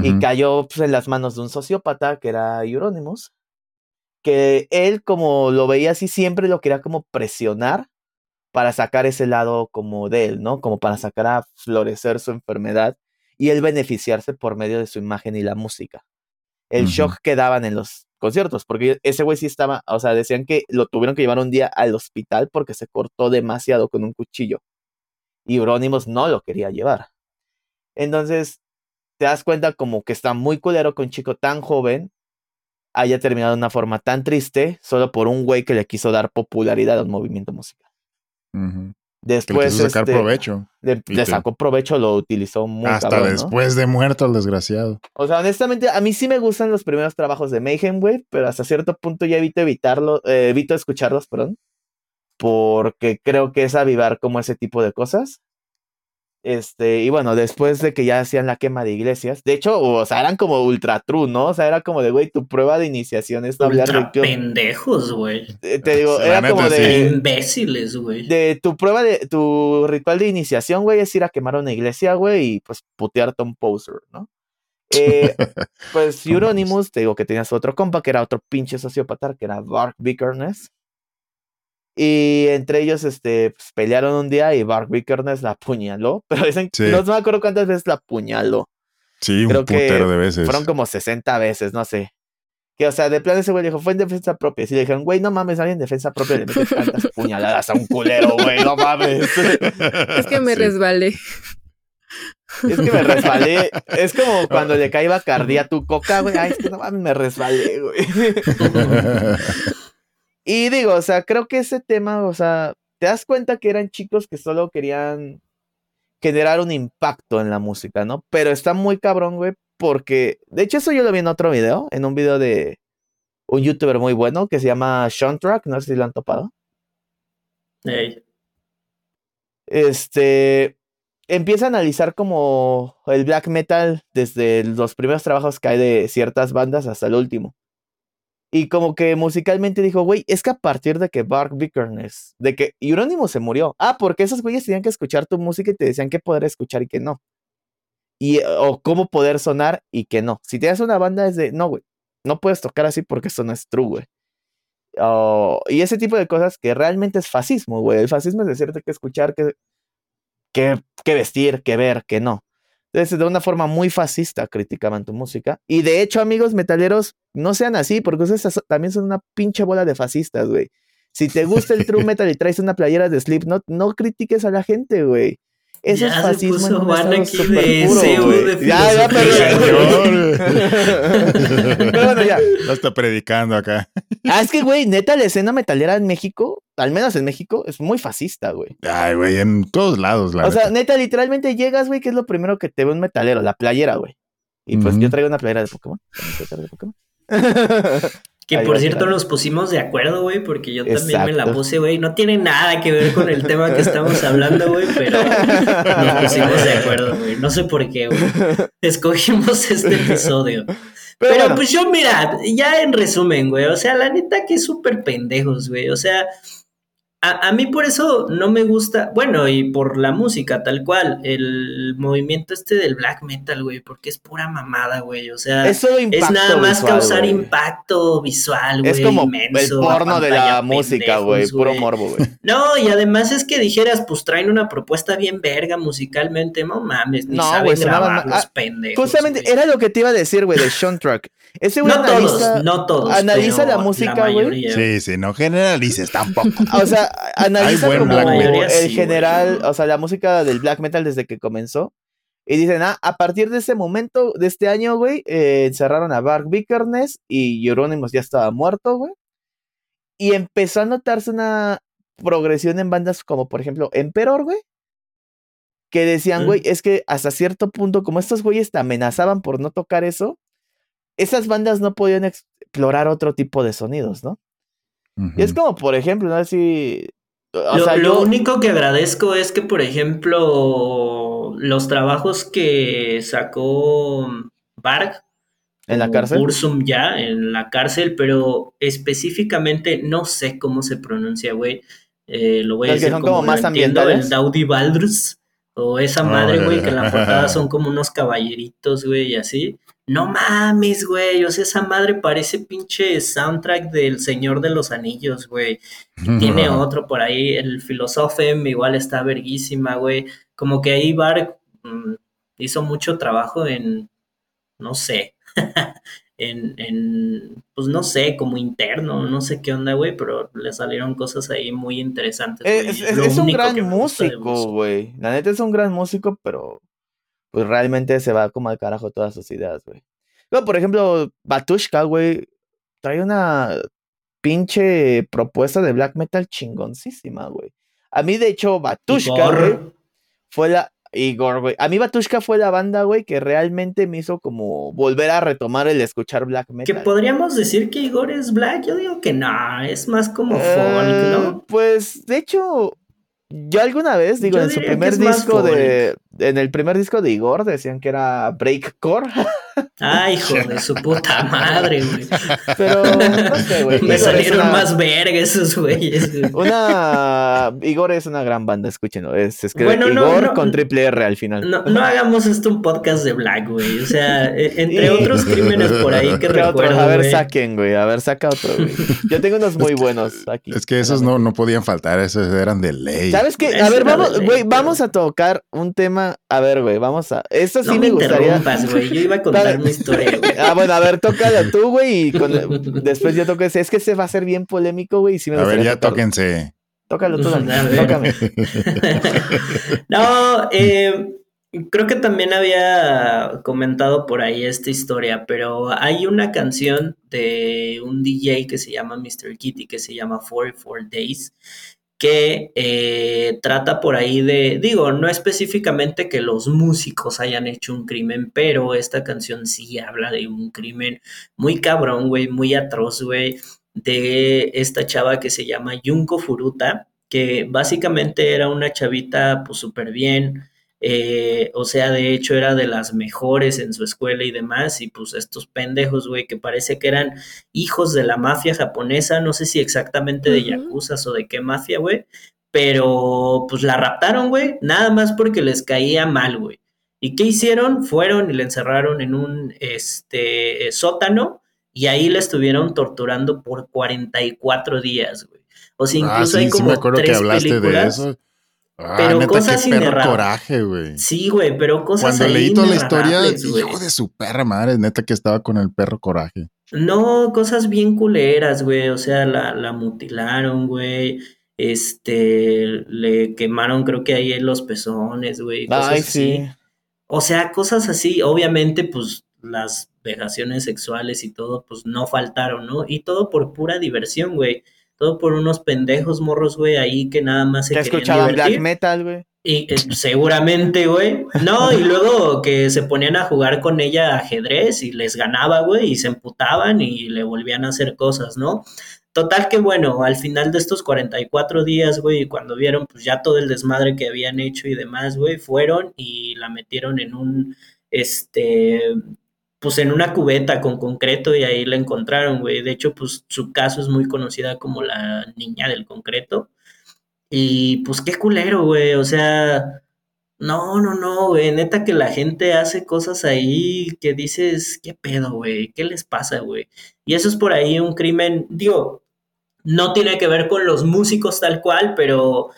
Y cayó pues, en las manos de un sociópata que era Euronymous. Que él, como lo veía así, siempre lo quería como presionar para sacar ese lado como de él, ¿no? Como para sacar a florecer su enfermedad y él beneficiarse por medio de su imagen y la música. El shock que daban en los conciertos, porque ese güey sí estaba, o sea, decían que lo tuvieron que llevar un día al hospital porque se cortó demasiado con un cuchillo. Y Euronymous no lo quería llevar. Entonces, te das cuenta como que está muy culero que un chico tan joven haya terminado de una forma tan triste solo por un güey que le quiso dar popularidad a un movimiento musical. Después sacar este, provecho. le, le te- sacó provecho, lo utilizó muy Hasta cabrón, ¿no? después de muerto el desgraciado. O sea, honestamente, a mí sí me gustan los primeros trabajos de Mayhem, güey, pero hasta cierto punto ya evito evitarlo, eh, evito escucharlos, perdón, porque creo que es avivar como ese tipo de cosas. Este, y bueno, después de que ya hacían la quema de iglesias, de hecho, o sea, eran como ultra true, ¿no? O sea, era como de, güey, tu prueba de iniciación es no hablar de pendejos, güey. Eh, Te digo, era como sí. de. Imbéciles, güey. De tu prueba de. Tu ritual de iniciación, güey, es ir a quemar una iglesia, güey, y pues putearte a un poser, ¿no? Eh, (laughs) pues Euronymous, te digo que tenías otro compa que era otro pinche sociópata, que era Bark Vickerness. Y entre ellos, este, pues, pelearon un día y Bark Vickerness la apuñaló. (laughs) Pero dicen, Sí. no me acuerdo cuántas veces la apuñaló. Sí, un Creo que putero de veces. Fueron como 60 veces, no sé. Que, o sea, de plan ese güey dijo, fue en defensa propia. Y le dijeron, güey, no mames, alguien en defensa propia le mete tantas (laughs) puñaladas a un culero, güey, no mames. (laughs) Es que me Sí. resbalé. Es que me resbalé. Es como cuando le cae Bacardí a tu coca, güey. Ay, es que no mames, me resbalé, güey. Y digo, o sea, creo que ese tema, o sea, te das cuenta que eran chicos que solo querían generar un impacto en la música, ¿no? Pero está muy cabrón, güey, porque, de hecho, eso yo lo vi en otro video, en un video de un youtuber muy bueno que se llama Sean Track, no sé si lo han topado. Este empieza a analizar como el black metal desde los primeros trabajos que hay de ciertas bandas hasta el último. Y como que musicalmente dijo, güey, es que a partir de que Bark Vickerness, de que Euronymous se murió. Ah, porque esos güeyes tenían que escuchar tu música y te decían qué poder escuchar y qué no. Y, o cómo poder sonar y qué no. Si tienes una banda es de, no, güey, no puedes tocar así porque eso no es true, güey. Y ese tipo de cosas que realmente es fascismo, güey. El fascismo es decirte que escuchar, que, que, que vestir, que ver, que no. Entonces, de una forma muy fascista criticaban tu música. Y de hecho, amigos metaleros, no sean así, porque ustedes también son una pinche bola de fascistas, güey. Si te gusta el true (laughs) metal y traes una playera de Slipknot, no critiques a la gente, güey. Eso Ya es se fascismo puso en un Juan aquí de güey. de Ya, ya, perdón. Pero bueno, ya. No está predicando acá. Ah, es que, güey, neta, la escena metalera en México, al menos en México, es muy fascista, güey. Ay, güey, en todos lados, la O sea, neta. literalmente llegas, güey, que es lo primero que te ve un metalero, la playera, güey. Y pues yo traigo una playera de Pokémon. de Pokémon. (laughs) Que Ahí por cierto nos pusimos de acuerdo, güey, porque yo también me la puse, güey. No tiene nada que ver con el tema que estamos hablando, güey, pero nos pusimos de acuerdo, güey. No sé por qué, güey. Escogimos este episodio. Pero, bueno. pues yo, mira, ya en resumen, güey. O sea, la neta que es súper pendejos, güey. O sea, a, a mí por eso no me gusta, bueno, y por la música, tal cual, el movimiento este del black metal, güey, porque es pura mamada, güey. O sea, Es solo es nada más visual, causar güey. impacto visual, güey. Es como inmenso, el porno de la música, güey. Puro morbo, güey. (laughs) No, y además es que dijeras, pues traen una propuesta bien verga musicalmente, no mames, ni No, saben güey, grabar los ah, pendejos. Justamente, güey. era lo que te iba a decir, güey, de Sean Track. Ese güey No todos, no todos. analiza la música, güey. mayoría. Sí, sí, no generalices tampoco. O sea, analiza como black metal. el sí, general, o sea, la música del black metal desde que comenzó. Y dicen, ah, a partir de ese momento, de este año, güey, eh, encerraron a Bark Vickerness y Euronymous ya estaba muerto, güey. Y empezó a notarse una progresión en bandas como, por ejemplo, Emperor, güey. Que decían, Mm. güey, es que hasta cierto punto, como estos güeyes te amenazaban por no tocar eso, esas bandas no podían explorar otro tipo de sonidos, ¿no? Y es como, por ejemplo, no sé si. O lo, sea, lo yo. único que agradezco es que, por ejemplo, los trabajos que sacó Varg En la cárcel. Bursum ya, en la cárcel, pero específicamente no sé cómo se pronuncia, güey. Eh, lo voy a que decir son como, más entiendo, el ambientales. Daudi Baldrs, o esa madre, güey, que en la portada son como unos caballeritos, güey, y así. No mames, güey, o sea, esa madre parece pinche soundtrack del Señor de los Anillos, güey. (laughs) Tiene otro por ahí, el Philosophem igual está verguísima, güey. Como que ahí Bark mm, hizo mucho trabajo en, no sé, (laughs) en, en, pues no sé, como interno, no sé qué onda, güey, pero le salieron cosas ahí muy interesantes. güey, Es, un gran músico, güey. La neta es un gran músico, pero pues realmente se va como al carajo todas sus ideas, güey. Luego, por ejemplo, Batushka, güey, trae una pinche propuesta de black metal chingoncísima, güey. A mí, de hecho, Batushka, güey, fue la. Igor, güey. A mí, Batushka fue la banda, güey, que realmente me hizo como volver a retomar el escuchar black Que metal. podríamos decir que Igor es black, yo digo que no, es más como Eh, folk, ¿no? Pues, de hecho, yo alguna vez, digo, Yo en su primer disco de, en el primer disco de Igor decían que era breakcore. (laughs) Ay, hijo de su puta madre, güey. Pero (laughs) no sé, güey. Me Igor es salieron una- más verga esos güeyes. güey. Una. Igor es una gran banda, escúchenlo. Es, se escribe Bueno, no, Igor no, con triple R al final. No, no hagamos esto un podcast de Black, güey. O sea, e- entre otros crímenes por ahí que (laughs) recuerdo, A ver, güey. saquen, güey. A ver, saca otro, güey. Yo tengo unos muy buenos aquí. Es que esos no, no podían faltar, esos eran de ley. ¿Sabes qué? A ver, vamos, güey, vamos a tocar un tema. A ver, güey, vamos a. Esto sí No me me gustaría. interrumpas, güey. Yo iba (laughs) a contar Mi historia, güey. Ah, bueno, a ver, tócalo tú, güey, y con- después yo toco ese. Es que ese va a ser bien polémico, güey, y sí me A ver, ya tocarlo. tóquense. Tócalo tú, Dani, (laughs) A ver. tócame. (laughs) no, eh, creo que también había comentado por ahí esta historia, pero hay una canción de un DJ que se llama Mr. Kitty, que se llama 44 Days, que eh, trata por ahí de, digo, no específicamente que los músicos hayan hecho un crimen, pero esta canción sí habla de un crimen muy cabrón, güey, muy atroz, güey, de esta chava que se llama Junko Furuta, que básicamente era una chavita pues súper bien, eh, o sea, de hecho era de las mejores en su escuela y demás, y pues estos pendejos, güey, que parece que eran hijos de la mafia japonesa, no sé si exactamente de yakuzas o de qué mafia, güey, pero pues la raptaron, güey, nada más porque les caía mal, güey. ¿Y qué hicieron? Fueron y la encerraron en un este, sótano y ahí la estuvieron torturando por 44 días, güey. O sea, Ah, incluso sí, hay sí como me acuerdo que tres hablaste de películas. eso. Ah, pero neta, cosas qué perro coraje, güey. Sí, güey, pero cosas Cuando leí toda la historia, güey. hijo de su perra madre, neta que estaba con el perro coraje. No, cosas bien culeras, güey. O sea, la, la mutilaron, güey. Este, le quemaron, creo que ahí en los pezones, güey. Cosas Ay, así. sí. O sea, cosas así. Obviamente, pues las vejaciones sexuales y todo, pues no faltaron, ¿no? Y todo por pura diversión, güey. Todo por unos pendejos morros, güey, ahí que nada más se querían escuchaban black metal, güey. Y eh, seguramente, güey. No, y luego que se ponían a jugar con ella ajedrez y les ganaba, güey, y se emputaban y le volvían a hacer cosas, ¿no? Total que bueno, al final de estos 44 días, güey, cuando vieron pues ya todo el desmadre que habían hecho y demás, güey, fueron y la metieron en un, este, pues en una cubeta con concreto y ahí la encontraron, güey. De hecho, pues su caso es muy conocida como la niña del concreto. Y pues qué culero, güey. O sea, no, no, no, güey. Neta que la gente hace cosas ahí que dices, ¿qué pedo, güey? ¿Qué les pasa, güey? Y eso es por ahí un crimen, digo, no tiene que ver con los músicos tal cual, pero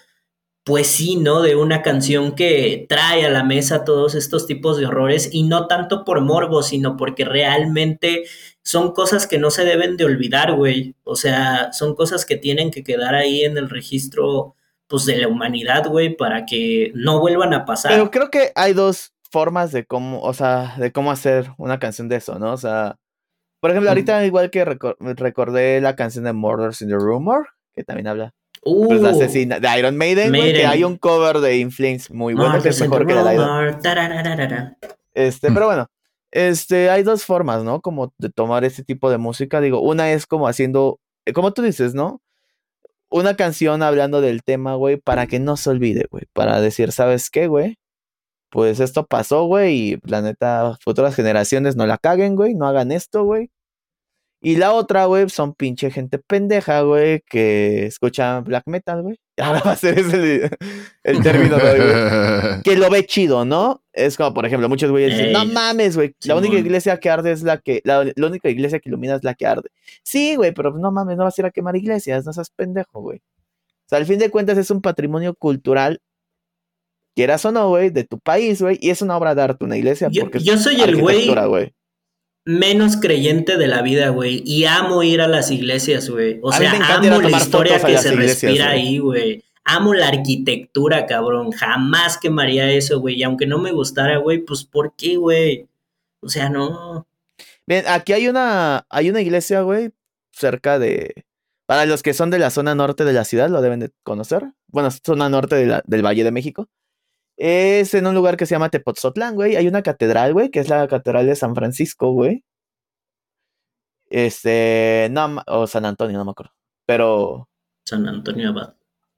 pues sí, ¿no? De una canción que trae a la mesa todos estos tipos de horrores y no tanto por morbo, sino porque realmente son cosas que no se deben de olvidar, güey. O sea, son cosas que tienen que quedar ahí en el registro, pues, de la humanidad, güey, para que no vuelvan a pasar. Pero creo que hay dos formas de cómo, o sea, de cómo hacer una canción de eso, ¿no? O sea, por ejemplo, ahorita igual que recor- recordé la canción de Murders in the Rumor, que también habla Uh, pues, de asesina de Iron Maiden, güey, que hay un cover de Inflames muy bueno que es mejor que la de Iron. Este, Mm. pero bueno, este, hay dos formas, ¿no? Como de tomar este tipo de música. Digo, una es como haciendo, eh, como tú dices, ¿no? Una canción hablando del tema, güey, para que no se olvide, güey. Para decir, ¿sabes qué, güey? Pues esto pasó, güey, y la neta, futuras generaciones no la caguen, güey, no hagan esto, güey. Y la otra, güey, son pinche gente pendeja, güey, que escucha black metal, güey. (laughs) Ahora va a ser ese el, (laughs) el término, güey (laughs) que lo ve chido, ¿no? Es como, por ejemplo, muchos güeyes dicen, no mames, güey, la única iglesia que arde es la que, la, la única iglesia que ilumina es la que arde. Sí, güey, pero no mames, no vas a ir a quemar iglesias, no seas pendejo, güey. O sea, al fin de cuentas es un patrimonio cultural, quieras o no, güey, de tu país, güey, y es una obra de arte, una iglesia, Yo- porque es yo soy el güey. Menos creyente de la vida, güey. Y amo ir a las iglesias, güey. O A sea, amo la historia que se iglesias, respira ahí, güey. Amo la arquitectura, cabrón. Jamás quemaría eso, güey. Y aunque no me gustara, güey, pues ¿por qué, güey? O sea, no. Bien, aquí hay una, hay una iglesia, güey, cerca de, para los que son de la zona norte de la ciudad, lo deben de conocer. Bueno, zona norte de la- del Valle de México. Es en un lugar que se llama Tepoztlán, güey. Hay una catedral, güey, que es la catedral de San Francisco, güey. Este, no, o San Antonio, no me acuerdo. Pero San Antonio Abad.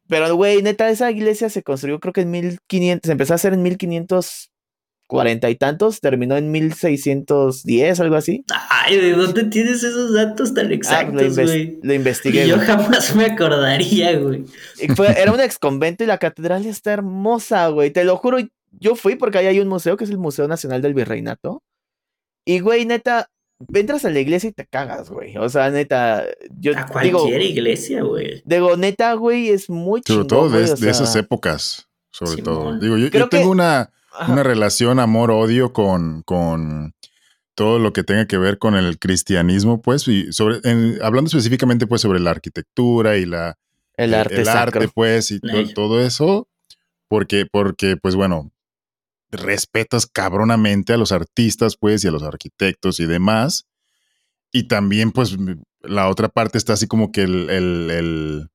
Pero, güey, neta, esa iglesia se construyó creo que en 1500, se empezó a hacer en 1540 y tantos, terminó en 1610, algo así. Ay, ¿de dónde tienes esos datos tan Ah, exactos, güey? lo investigué. Y yo jamás me acordaría, güey. Era un ex convento y la catedral está hermosa, güey. Te lo juro, yo fui porque ahí hay un museo que es el Museo Nacional del Virreinato. Y, güey, neta, entras a la iglesia y te cagas, güey. O sea, neta, yo A digo, cualquier iglesia, güey. digo, neta, güey, es muy Sobre chingón, todo de, esas épocas, sobre Simón. todo. Digo, yo, yo Creo que- tengo una. Una relación amor-odio con, con todo lo que tenga que ver con el cristianismo, pues, y sobre, en- hablando específicamente, pues, sobre la arquitectura y la, el arte el arte, pues, y todo eso, porque, porque, pues, bueno, respetas cabronamente a los artistas, pues, y a los arquitectos y demás. Y también, pues, la otra parte está así como que el, el- el-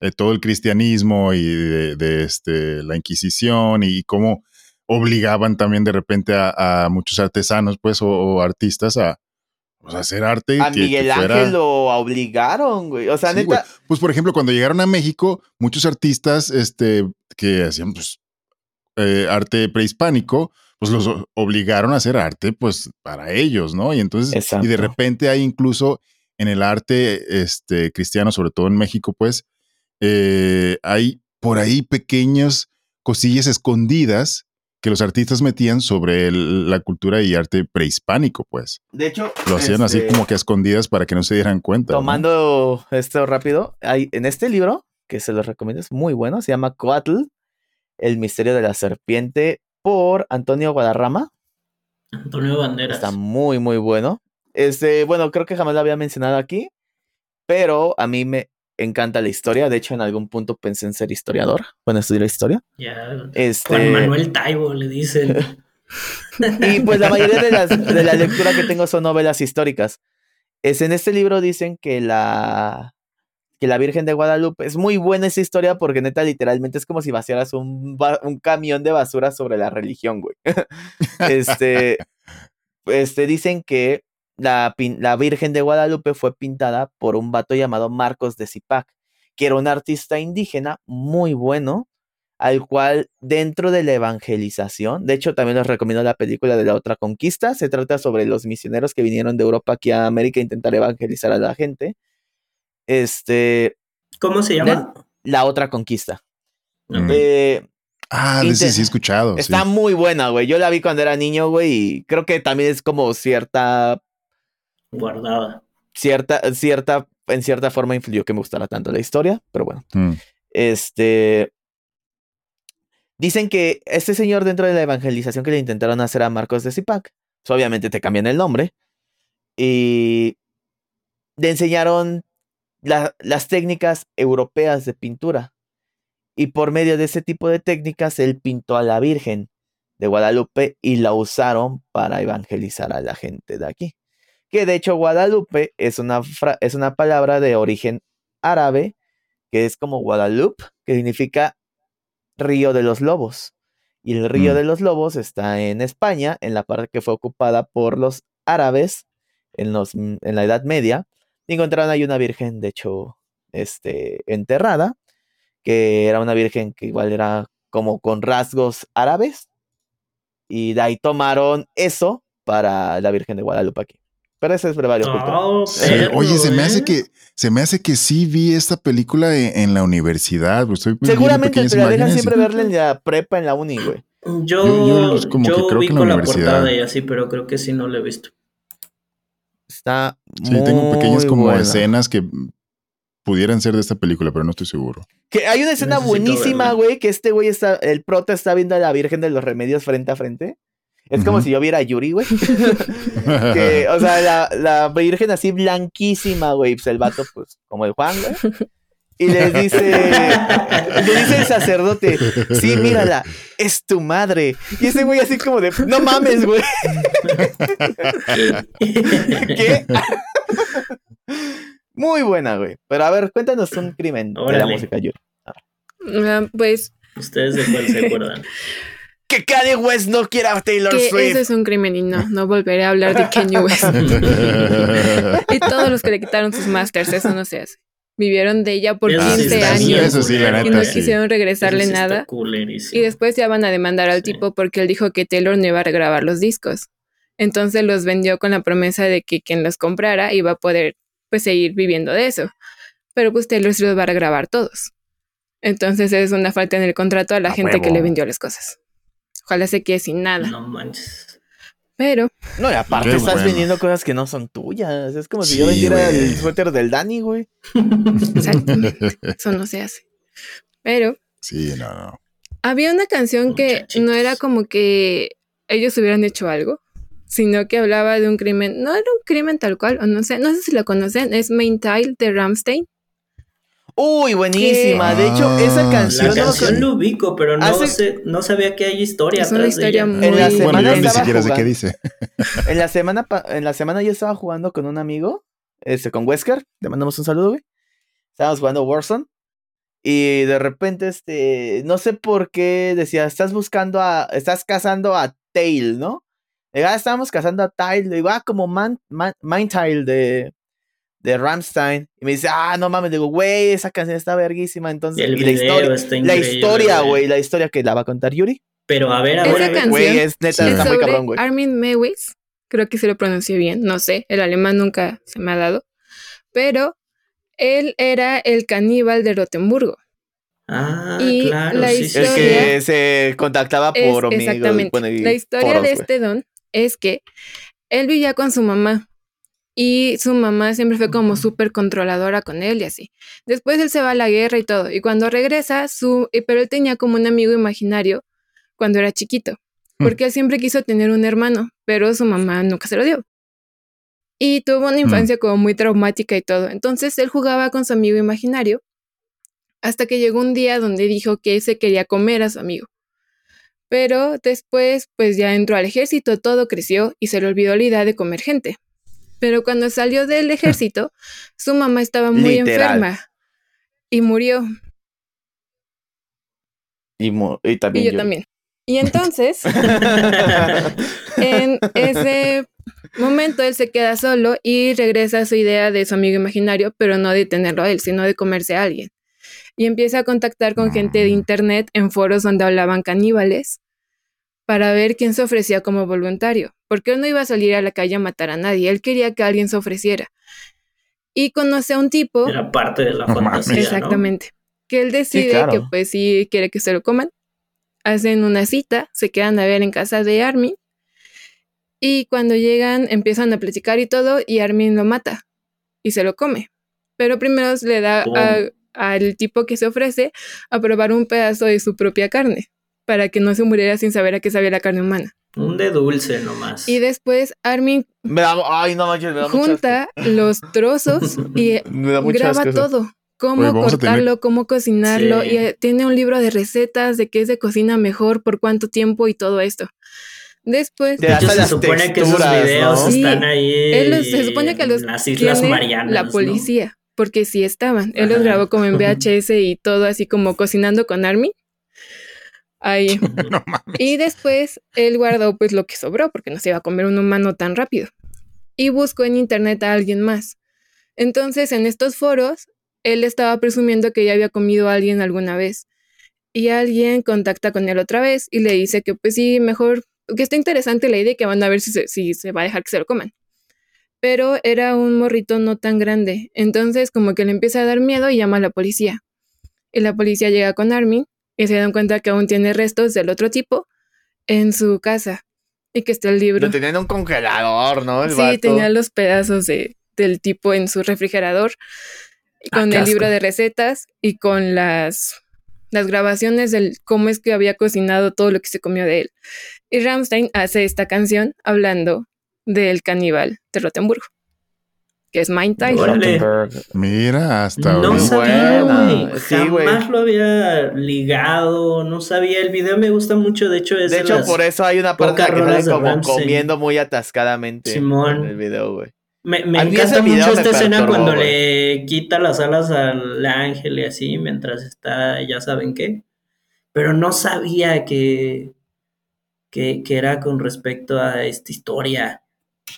eh, todo el cristianismo y de, de, este, la Inquisición y cómo obligaban también de repente a, a muchos artesanos, pues, o, o artistas a, pues, a hacer arte. A que- que Miguel fuera- Ángel lo obligaron, güey. O sea, Sí, neta, güey. Pues, por ejemplo, cuando llegaron a México, muchos artistas este, que hacían pues, eh, arte prehispánico, pues los obligaron a hacer arte, pues, para ellos, ¿no? Y entonces, y de repente hay incluso en el arte este, cristiano, sobre todo en México, pues, eh, hay por ahí pequeñas cosillas escondidas que los artistas metían sobre el- la cultura y arte prehispánico, pues. de hecho, Lo hacían así este, como que a escondidas para que no se dieran cuenta. ¿no? Tomando esto rápido, hay, en este libro, que se los recomiendo, es muy bueno, se llama Coatl, El misterio de la serpiente, por Antonio Guadarrama. Antonio Banderas. Está muy, muy bueno. Este, bueno, creo que jamás lo había mencionado aquí, pero a mí me encanta la historia. De hecho, en algún punto pensé en ser historiador, bueno, estudiar historia. Ya. Este, Juan Manuel Taibo le dicen. (laughs) Y pues la mayoría de, las, de la (laughs) lectura que tengo son novelas históricas. Es, en este libro dicen que la, que la Virgen de Guadalupe es muy buena esa historia porque neta literalmente es como si vaciaras un, un camión de basura sobre la religión, güey. (laughs) este, este, dicen que la, la Virgen de Guadalupe fue pintada por un vato llamado Marcos de Zipac, que era un artista indígena muy bueno, al cual dentro de la evangelización, de hecho también les recomiendo la película de la otra conquista, se trata sobre los misioneros que vinieron de Europa aquí a América a intentar evangelizar a la gente. Este, ¿Cómo se llama? la otra conquista. Mm. Eh, Ah, de ese Inte- sí he escuchado. Está sí. muy buena, güey. Yo la vi cuando era niño, güey, y creo que también es como cierta, Guardada. cierta, cierta, en cierta forma influyó que me gustara tanto la historia, pero bueno. Mm. Este. Dicen que este señor, dentro de la evangelización que le intentaron hacer a Marcos de Zipac, pues obviamente te cambian el nombre. Y le enseñaron la- las técnicas europeas de pintura. Y por medio de ese tipo de técnicas, él pintó a la Virgen de Guadalupe y la usaron para evangelizar a la gente de aquí. Que de hecho, Guadalupe es una, es una palabra de origen árabe que es como Guadalupe, que significa río de los lobos. Y el río Mm. de los lobos está en España, en la parte que fue ocupada por los árabes en, los, en la Edad Media. Y encontraron ahí una virgen, de hecho, este, enterrada, que era una virgen que igual era como con rasgos árabes. Y de ahí tomaron eso para la Virgen de Guadalupe aquí. Pero ese es brevario. Oh, Sí, oye, se me ¿eh? hace que se me hace que sí vi esta película en, en la universidad. Estoy Seguramente te la dejan siempre verla en la prepa, en la uni, güey. Yo, Yo- yo es como que yo creo que en la ubico la universidad. portada y así, pero creo que sí no la he visto. Está Sí, tengo pequeñas como buena. escenas que pudieran ser de esta película, pero no estoy seguro. Que hay una escena Necesito buenísima, güey, que este güey está, el prota está viendo a la Virgen de los Remedios frente a frente. Es como si yo viera a Yuri, güey. (laughs) que, o sea, la, la Virgen así blanquísima, güey. Pues el vato, pues, como el Juan, güey. Y les dice, le dice el sacerdote, sí, mírala, es tu madre. Y ese güey así como de, no mames, güey. (laughs) ¿Qué? (laughs) Muy buena, güey. Pero a ver, cuéntanos un crimen de la música, Yuri. Ah, pues ¿Ustedes de cuál se acuerdan? Que Kanye West no quiera a Taylor que Swift. ese es un crimen y no, no volveré a hablar de Kanye West. (laughs) y todos los que le quitaron sus masters, eso no se hace. vivieron de ella por Eso sí 15 está años. Eso sí, la y no sí. quisieron regresarle Eso nada. Y después ya van a demandar al Sí. tipo porque él dijo que Taylor no iba a regrabar los discos. Entonces los vendió con la promesa de que quien los comprara iba a poder pues seguir viviendo de eso. Pero pues Taylor sí los va a regrabar todos. Entonces es una falta en el contrato a la A gente que le vendió las cosas. Ojalá se quede sin nada. No manches. Pero No, y aparte Qué estás bueno. vendiendo cosas que no son tuyas. Es como si Sí, yo vendiera güey. el suéter del Dani, güey. exactamente, eso no se hace. Pero Sí, no, no. había una canción que no era como que ellos hubieran hecho algo, sino que hablaba de un crimen. No era un crimen tal cual, o no sé, no sé si lo conocen, es Main Tile de Ramstein. Uy, buenísima. De hecho, esa Ah, canción. La no me canción acuerdo- lo ubico, pero no, Hace- sé, no sabía que hay historia Es una historia ella. muy En la Bueno, semana yo ni estaba siquiera sé qué dice. (laughs) En la semana, pa- en la semana yo estaba jugando con un amigo, este, con Wesker, le mandamos un saludo, güey. Estábamos jugando Warzone. Y de repente, este, no sé por qué decía, estás buscando a, estás cazando a Tail, ¿no? Y, ah, estábamos cazando a Tail, le digo, ah, como Man, Man- Mind Tile de, de Ramstein. Y me dice, ah, no mames, digo, güey, esa canción está verguísima. Entonces, y la historia, la historia, güey, la historia que la va a contar Yuri. Pero a ver, a ver, Güey, es neta, Sí. está es muy sobre cabrón, güey. Armin Mewis, creo que se lo pronuncié bien, no sé, el alemán nunca se me ha dado, pero él era el caníbal de Rotemburgo. Ah, Y claro, la sí, historia- sí. que se contactaba Es- por amigos, exactamente. bueno, la historia foros, de este don es que él vivía con su mamá y su mamá siempre fue como súper controladora con él y así. Después él se va a la guerra y todo y cuando regresa, su, pero él tenía como un amigo imaginario cuando era chiquito, Hmm. porque él siempre quiso tener un hermano, pero su mamá nunca se lo dio. Y tuvo una infancia como muy traumática y todo. Entonces él jugaba con su amigo imaginario hasta que llegó un día donde dijo que se quería comer a su amigo. Pero después, pues ya entró al ejército, todo creció y se le olvidó la idea de comer gente. Pero cuando salió del (laughs) ejército, su mamá estaba muy Literal. enferma y murió. Y, mo- y Y también yo yo. también. Y entonces, (laughs) en ese momento, él se queda solo y regresa a su idea de su amigo imaginario, pero no de tenerlo a él, sino de comerse a alguien. Y empieza a contactar con gente de internet en foros donde hablaban caníbales para ver quién se ofrecía como voluntario, porque él no iba a salir a la calle a matar a nadie, él quería que alguien se ofreciera. Y conoce a un tipo, Era parte de la No fantasía, ¿no? exactamente, que él decide claro. que pues sí quiere que se lo coman. Hacen una cita, se quedan a ver en casa de Armin y cuando llegan empiezan a platicar y todo y Armin lo mata y se lo come. Pero primero le da Oh. a- al tipo que se ofrece a probar un pedazo de su propia carne para que no se muriera sin saber a qué sabía la carne humana. Un de dulce nomás. Y después Armin Me da, ay, no manches, me da mucho asco. junta los trozos (laughs) y Me da mucho graba asco todo. Cómo Oye, tener- cortarlo, cómo cocinarlo. Sí. Y eh, tiene un libro de recetas de qué se cocina mejor, por cuánto tiempo y todo esto. Después, De hecho, se las supone que esos videos ¿no? Sí. están ahí. él los- se supone que los las Islas tiene Marianas. la ¿no? policía, porque sí estaban. Él los grabó como en (laughs) VHS y todo así como cocinando con Armin. Ahí. (laughs) No mames. Y después él guardó pues lo que sobró, porque no se iba a comer un humano tan rápido. Y buscó en internet a alguien más. Entonces en estos foros, él estaba presumiendo que ya había comido a alguien alguna vez. Y alguien contacta con él otra vez y le dice que pues sí, mejor, que está interesante la idea y que van a ver si se, si se va a dejar que se lo coman. Pero era un morrito no tan grande. Entonces como que le empieza a dar miedo y llama a la policía. Y la policía llega con Armin y se dan cuenta que aún tiene restos del otro tipo en su casa y que está el libro. Lo tenía en un congelador, ¿no? El Sí, vato. tenía los pedazos de, del tipo en su refrigerador y Ah, con el libro de recetas y con las, las grabaciones del cómo es que había cocinado todo lo que se comió de él. Y Rammstein hace esta canción hablando del caníbal de Rotenburgo, que es Mind. Rottenberg. Mira, hasta No sabía, güey. Sí. Jamás lo había ligado, no sabía. El video me gusta mucho, de hecho es De hecho, las- por eso hay una parte que sale como Ramsey. comiendo muy atascadamente Simón. en el video, güey. Me, me encanta mucho esta escena cuando le quita las alas al ángel y así, mientras está, ya saben qué. Pero no sabía que, que, que era con respecto a esta historia.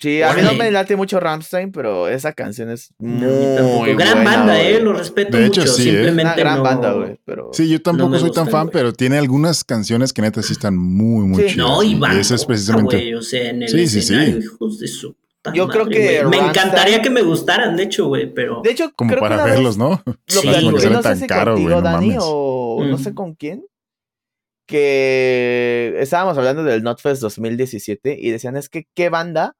Sí, a mí no me late mucho Rammstein, pero esa canción es No, mí tampoco. muy Gran buena, banda, güey. eh, lo respeto De hecho, mucho. sí, ¿eh? Simplemente Una gran no- banda, güey, pero... Sí, yo tampoco me soy tan fan, güey. pero tiene algunas canciones que neta sí están muy, muy Sí. chidas. No, y van. esa es precisamente. güey, o sea, en el Sí, sí, sí. hijos de su Yo creo madre, que güey. Me encantaría que me gustaran, de hecho, güey, pero. De hecho, como creo que para vez verlos, ¿no? Lo Sí, no sé tan si caro, contigo, güey, no Dani, mames. o no sé Mm. con quién, que estábamos hablando del Notfest 2017 y decían, es que, ¿qué banda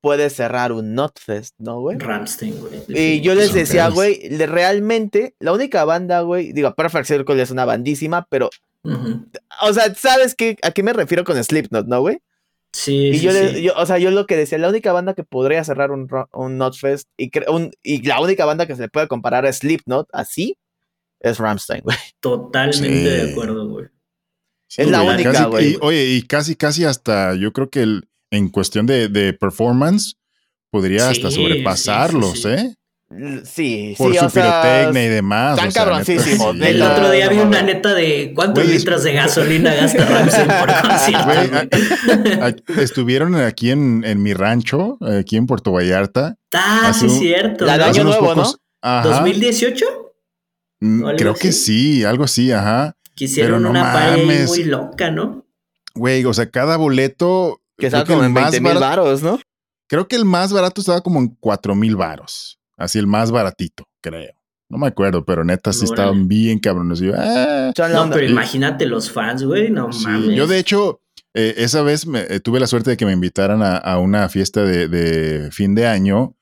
puede cerrar un Notfest, no, güey? Ramstein, güey. Y yo les decía, güey, realmente, la única banda, güey, digo, Perfect Circle es una bandísima, pero, o sea, ¿sabes qué, a qué me refiero con Slipknot, no, güey? Sí, Y sí, yo, le- sí. yo- o sea, yo lo que decía, la única banda que podría cerrar un, un Notfest y, un- y la única banda que se le puede comparar a Slipknot así es Rammstein, güey. Totalmente Sí. de acuerdo, güey. Es la única, güey. Oye, y casi, casi hasta, yo creo que el- en cuestión de, de performance, podría hasta sobrepasarlos, sí, sí, sí. ¿eh? Sí, Por sí, su o sea, pirotecnia y demás. están o sea, neta. El otro día no vi una neta de cuántos es- litros de gasolina (laughs) gasta Ramstein por concierto. Estuvieron aquí en, en mi rancho, aquí en Puerto Vallarta. Ah, sí, un- cierto. La de ¿no? Año Nuevo, ¿no? pocos- Ajá. ¿2018? Mm, Creo que sí, algo así, ajá. Pero no una pared mames. muy loca, ¿no? Güey, o sea, cada boleto. Que estaba como en más 20 mil barato- varos, ¿no? Creo que el más barato estaba como en 4 mil varos. Así el más baratito, creo. No me acuerdo, pero neta sí Órale. estaban bien cabrones. Y yo, ah. No, pero imagínate los fans, güey, no Sí, mames. Yo, de hecho, eh, esa vez me- eh, tuve la suerte de que me invitaran a, a una fiesta de, de fin de año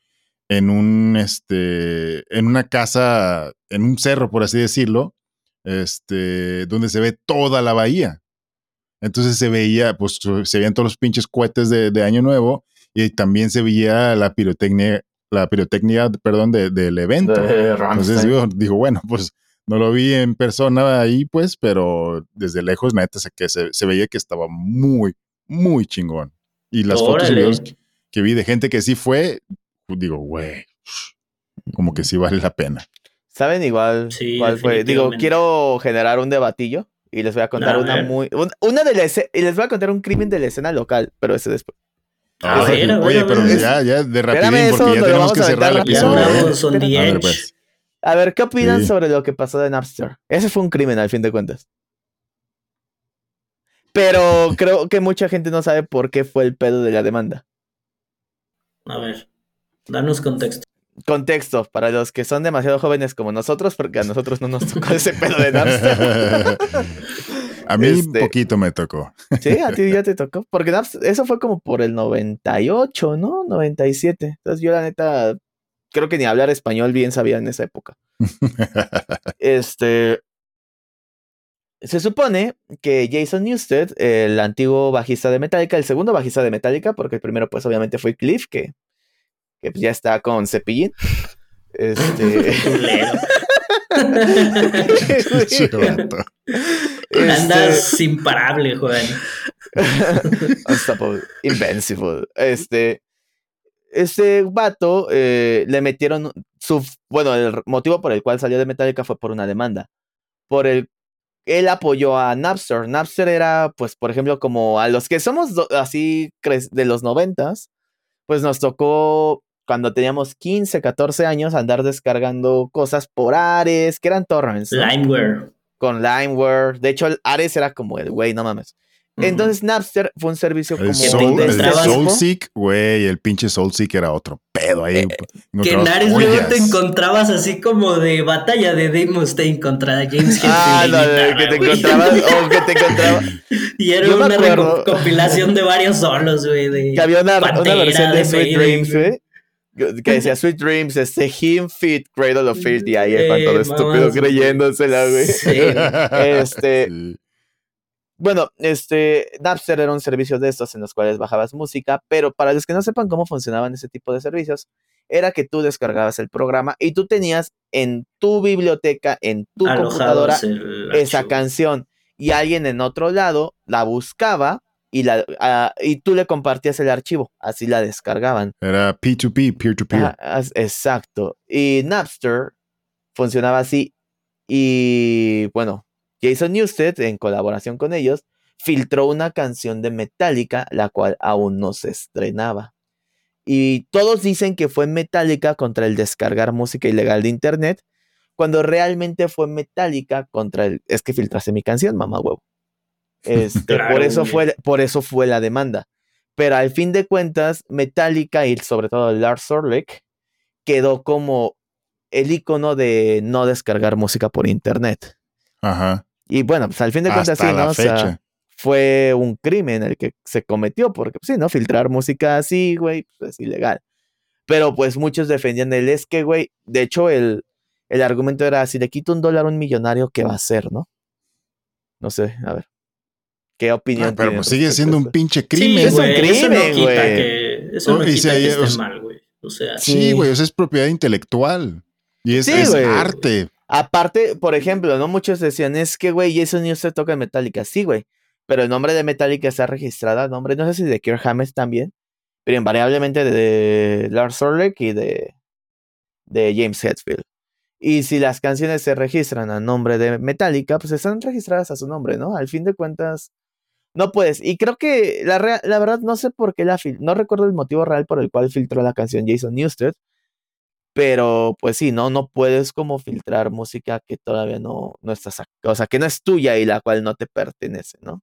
en un, este, en una casa, en un cerro, por así decirlo, este, donde se ve toda la bahía. Entonces se veía, pues se veían todos los pinches cohetes de, de Año Nuevo y también se veía la pirotecnia, la pirotecnia, perdón, de- del evento. De Entonces Rammstein. digo, digo, bueno, pues no lo vi en persona ahí, pues, pero desde lejos, neta, se, que se, se veía que estaba muy, muy chingón. Y las fotos y Órale. videos que, que vi de gente que sí fue, digo, güey, como que sí vale la pena. ¿Saben igual Sí, cuál fue? Digo, quiero generar un debatillo y les voy a contar A una ver. muy... un- una de la escena, y les voy a contar un crimen de la escena local, pero ese después. A Oye, ver, a ver, Oye, a pero ya, ya de rapidín, porque ya tenemos que cerrar el episodio. ¿eh? A ver, pues. A ver, ¿qué opinan Sí. sobre lo que pasó de Napster? Ese fue un crimen al fin de cuentas. Pero creo que mucha gente no sabe por qué fue el pedo de la demanda. A ver, danos contexto. Contexto, para los que son demasiado jóvenes como nosotros, porque a nosotros no nos tocó ese pedo de Napster. (laughs) A mí Este- poquito me tocó. Sí, a ti ya te tocó. Porque Napster- eso fue como por el 98, ¿no? 97. Entonces yo la neta, creo que ni hablar español bien sabía en esa época. (laughs) Este. Se supone que Jason Newsted, el antiguo bajista de Metallica, el segundo bajista de Metallica, porque el primero, pues obviamente fue Cliff, que, que pues, ya está con Cepillín. Este. (laughs) (laughs) (laughs) Vato. Este, Andas imparable, Juan. Unstoppable, Invincible. Este. Este vato eh, le metieron su. Bueno, el motivo por el cual salió de Metallica fue por una demanda. Por el. Él apoyó a Napster. Napster era, pues, por ejemplo, como a los que somos así de los noventas, pues nos tocó cuando teníamos 15, 14 años andar descargando cosas por Ares, que eran torrents. ¿no? Limeware. Con Limeware. De hecho, el Ares era como el güey, no mames. Entonces, Entonces Napster fue un servicio como El, te Soul, de el este. Soulseek, güey, el pinche Soulseek era otro pedo ahí. Eh, que en Ares luego te encontrabas así como de batalla de Dave Mustaine contra James Hetfield. Ah, no, guitarra, que te encontrabas, o (laughs) que te encontrabas, Y era Yo una recopilación de varios solos, güey. Que había una, una Pantera, versión de de Sweet Dreams, güey, que decía Sweet Dreams, este, Him Fit, Cradle of Fear, y ahí el Eh, Juan todo estúpido creyéndosela, güey. Sí. (laughs) Este, Sí. Bueno, este, Napster era un servicio de estos en los cuales bajabas música, pero para los que no sepan cómo funcionaban ese tipo de servicios, era que tú descargabas el programa y tú tenías en tu biblioteca, en tu computadora, Alojados esa canción y alguien en otro lado la buscaba y, la, ah, y tú le compartías el archivo, así la descargaban. Era P2P, peer-to-peer. Exacto. Y Napster funcionaba así. Y bueno, Jason Newsted, en colaboración con ellos, filtró una canción de Metallica, la cual aún no se estrenaba. Y todos dicen que fue Metallica contra el descargar música ilegal de internet, cuando realmente fue Metallica contra el es que filtraste mi canción, mamá huevo. (laughs) Este, Claro, por eso fue por eso fue la demanda. Pero al fin de cuentas, Metallica y sobre todo Lars Ulrich quedó como el icono de no descargar música por internet. Ajá. Y bueno, pues al fin de cuentas Hasta sí, la ¿no? O sea, fecha. fue un crimen el que se cometió, porque pues, sí, ¿no? Filtrar música así, güey, pues es ilegal. Pero pues muchos defendían el es que, güey, de hecho el, el argumento era, si le quito un dólar a un millonario, ¿qué va a hacer, no? No sé, a ver. ¿Qué opinión Ah, pero pues sigue siendo un pinche Sí, crimen, es un güey, güey. eso no crimen, quita güey. que, eso no y quita si que hay- esté o sea- mal, güey. O sea, Sí, Sí. güey, o sea, es propiedad intelectual. Y es, Sí, es arte. Aparte, por ejemplo, ¿no? Muchos decían, es que, güey, Jason Newsted toca en Metallica. Sí, güey. Pero el nombre de Metallica está registrado a nombre, no sé si de Kirk Hammett también, pero invariablemente de, de Lars Ulrich y de, de James Hetfield. Y si las canciones se registran a nombre de Metallica, pues están registradas a su nombre, ¿no? Al fin de cuentas, no puedes. Y creo que la, rea- la verdad no sé por qué la fil no recuerdo el motivo real por el cual filtró la canción Jason Newsted, pero pues sí, no, no puedes como filtrar música que todavía no, no está sac- o sea, que no es tuya y la cual no te pertenece, ¿no?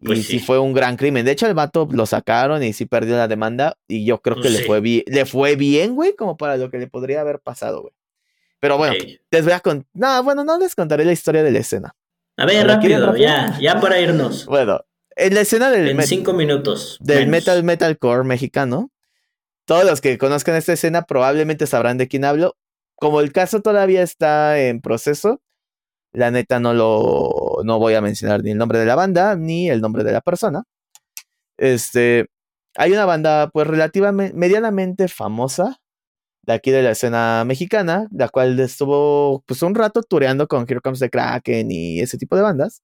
Pues y sí. sí. fue un gran crimen. De hecho, el vato lo sacaron y sí perdió la demanda. Y yo creo que Pues le sí. fue bien, le fue bien, güey, como para lo que le podría haber pasado, güey. Pero bueno, les voy a contar. No, bueno, no les contaré la historia de la escena. A ver, ¿La quieren rápido, rápido? ya, ya para irnos. Bueno, en la escena del, En cinco minutos. del menos. metal metalcore mexicano, todos los que conozcan esta escena probablemente sabrán de quién hablo. Como el caso todavía está en proceso, la neta no lo no voy a mencionar ni el nombre de la banda ni el nombre de la persona. Este, hay una banda pues relativamente medianamente famosa de aquí de la escena mexicana, la cual estuvo pues un rato tureando con Here Comes the Kraken y ese tipo de bandas.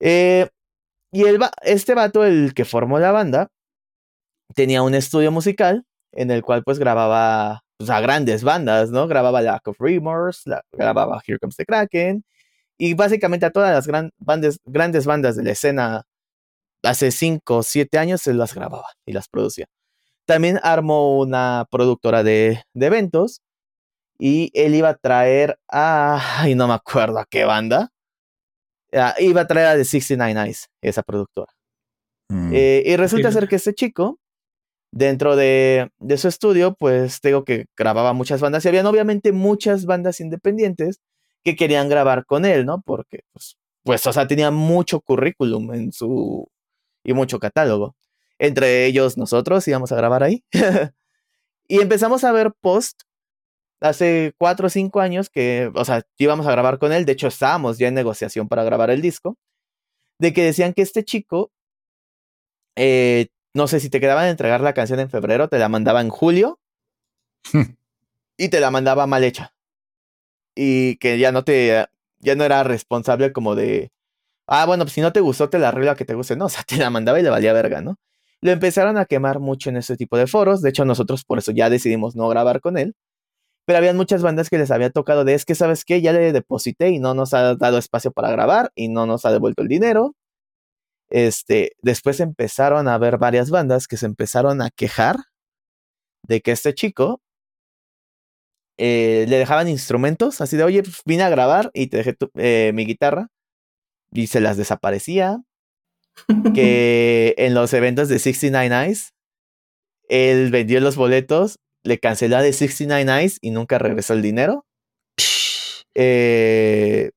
Eh, y el va- este vato, el que formó la banda, tenía un estudio musical en el cual pues grababa pues, a grandes bandas, ¿no? Grababa Lack of Remorse, la- grababa Here Comes the Kraken, y básicamente a todas las gran bandes, grandes bandas de la escena hace 5 o 7 años se las grababa y las producía. También armó una productora de, de eventos y él iba a traer a, ay, no me acuerdo a qué banda, Ah, iba a traer a The 69 Eyes, esa productora. Mm. Eh, y resulta ser que este chico, dentro de, de su estudio, pues digo que grababa muchas bandas y habían obviamente muchas bandas independientes que querían grabar con él, ¿no? Porque, pues, pues o sea, tenía mucho currículum en su... y mucho catálogo. Entre ellos nosotros íbamos a grabar ahí. (laughs) y empezamos a ver post hace cuatro o cinco años que, o sea, íbamos a grabar con él, de hecho estábamos ya en negociación para grabar el disco, de que decían que este chico, eh, no sé si te quedaban a entregar la canción en febrero, te la mandaba en julio (laughs) y te la mandaba mal hecha. Y que ya no te, ya no era responsable como de, ah, bueno, pues si no te gustó, te la arreglo a que te guste, no, o sea, te la mandaba y le valía verga, ¿no? Lo empezaron a quemar mucho en ese tipo de foros, de hecho nosotros por eso ya decidimos no grabar con él, pero habían muchas bandas que les había tocado de, es que, ¿sabes qué? Ya le deposité y no nos ha dado espacio para grabar y no nos ha devuelto el dinero. Este, después empezaron a haber varias bandas que se empezaron a quejar de que este chico eh, le dejaban instrumentos, así de, oye, pues, vine a grabar y te dejé eh, mi guitarra y se las desaparecía. Que en los eventos de 69 Eyes, él vendió los boletos, le canceló a de 69 Eyes y nunca regresó el dinero. Eh,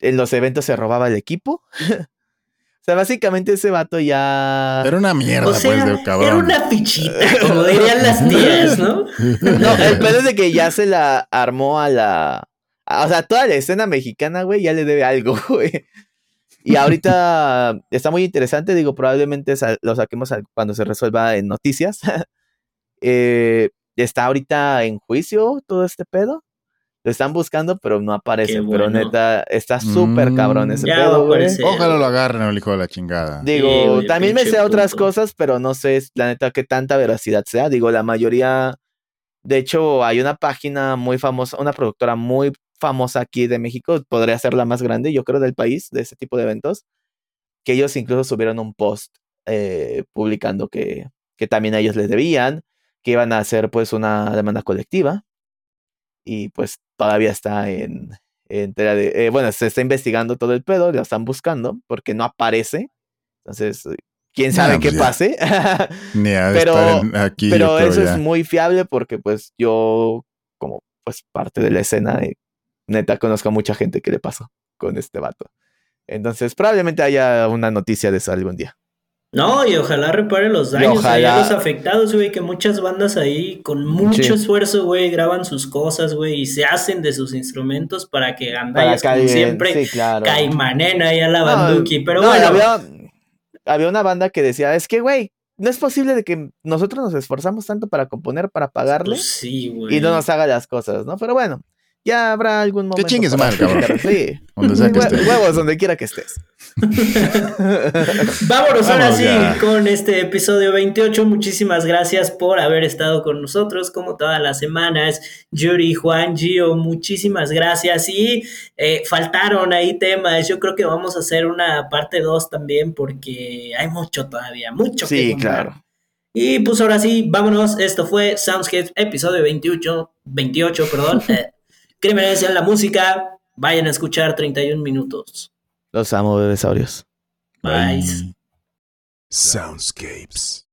en los eventos se robaba el equipo. (laughs) o sea, básicamente ese vato ya... Era una mierda, O sea, pues, de era cabrón. una fichita, como dirían las tías, ¿no? (laughs) No, el pedo es de que ya se la armó a la. o sea, toda la escena mexicana, güey, ya le debe algo, (laughs) güey. Y ahorita está muy interesante, digo, probablemente lo saquemos al- cuando se resuelva en noticias. (laughs) Eh, está ahorita en juicio todo este pedo. Lo están buscando, pero no aparece. Qué Pero bueno. neta, está súper cabrón ese Mm, pedo, güey. Ojalá lo agarren el hijo de la chingada. Digo, Sí, güey, también me sé otras puto. cosas, pero no sé, la neta, qué tanta veracidad sea. Digo, la mayoría, de hecho, hay una página muy famosa, una productora muy famosa aquí de México, podría ser la más grande, yo creo, del país, de ese tipo de eventos, que ellos incluso subieron un post eh, publicando que, que también a ellos les debían, que iban a hacer pues una demanda colectiva y pues todavía está en, en de, eh, bueno, se está investigando todo el pedo, lo están buscando porque no aparece, entonces quién sabe qué pues ya. pase. (laughs) De Pero- aquí. Pero eso ya. es muy fiable porque pues yo, como pues parte de la escena, eh, neta conozco a mucha gente que le pasó con este vato. Entonces probablemente haya una noticia de eso algún día. No, y ojalá repare los daños ahí a ojalá- los afectados, güey, que muchas bandas ahí con mucho Sí. esfuerzo, güey, graban sus cosas, güey, y se hacen de sus instrumentos para que Para Gandayas, que como siempre, sí, claro. caimanen ahí a la No, banduki. Pero no, bueno, había, había una banda que decía, es que, güey, no es posible de que nosotros nos esforzamos tanto para componer, para pagarle, pues sí, y no nos haga las cosas, ¿no? Pero bueno, ya habrá algún momento. chingue su para madre, cabrón. Sí. (laughs) Donde sea que Hue- esté. Huevos, donde quiera que estés. (laughs) Vámonos ahora sí ya. con este episodio 28. Muchísimas gracias por haber estado con nosotros como todas las semanas. Yuri, Juan, Gio, muchísimas gracias. Y eh, faltaron ahí temas. Yo creo que vamos a hacer una parte 2 también porque hay mucho todavía, mucho que Sí, claro. Y pues ahora sí, vámonos. Esto fue Soundscapes, episodio 28, 28, perdón. (laughs) Crímenes en la música. Vayan a escuchar 31 minutos. Los amo, bebesaurios. Bye. Soundscapes.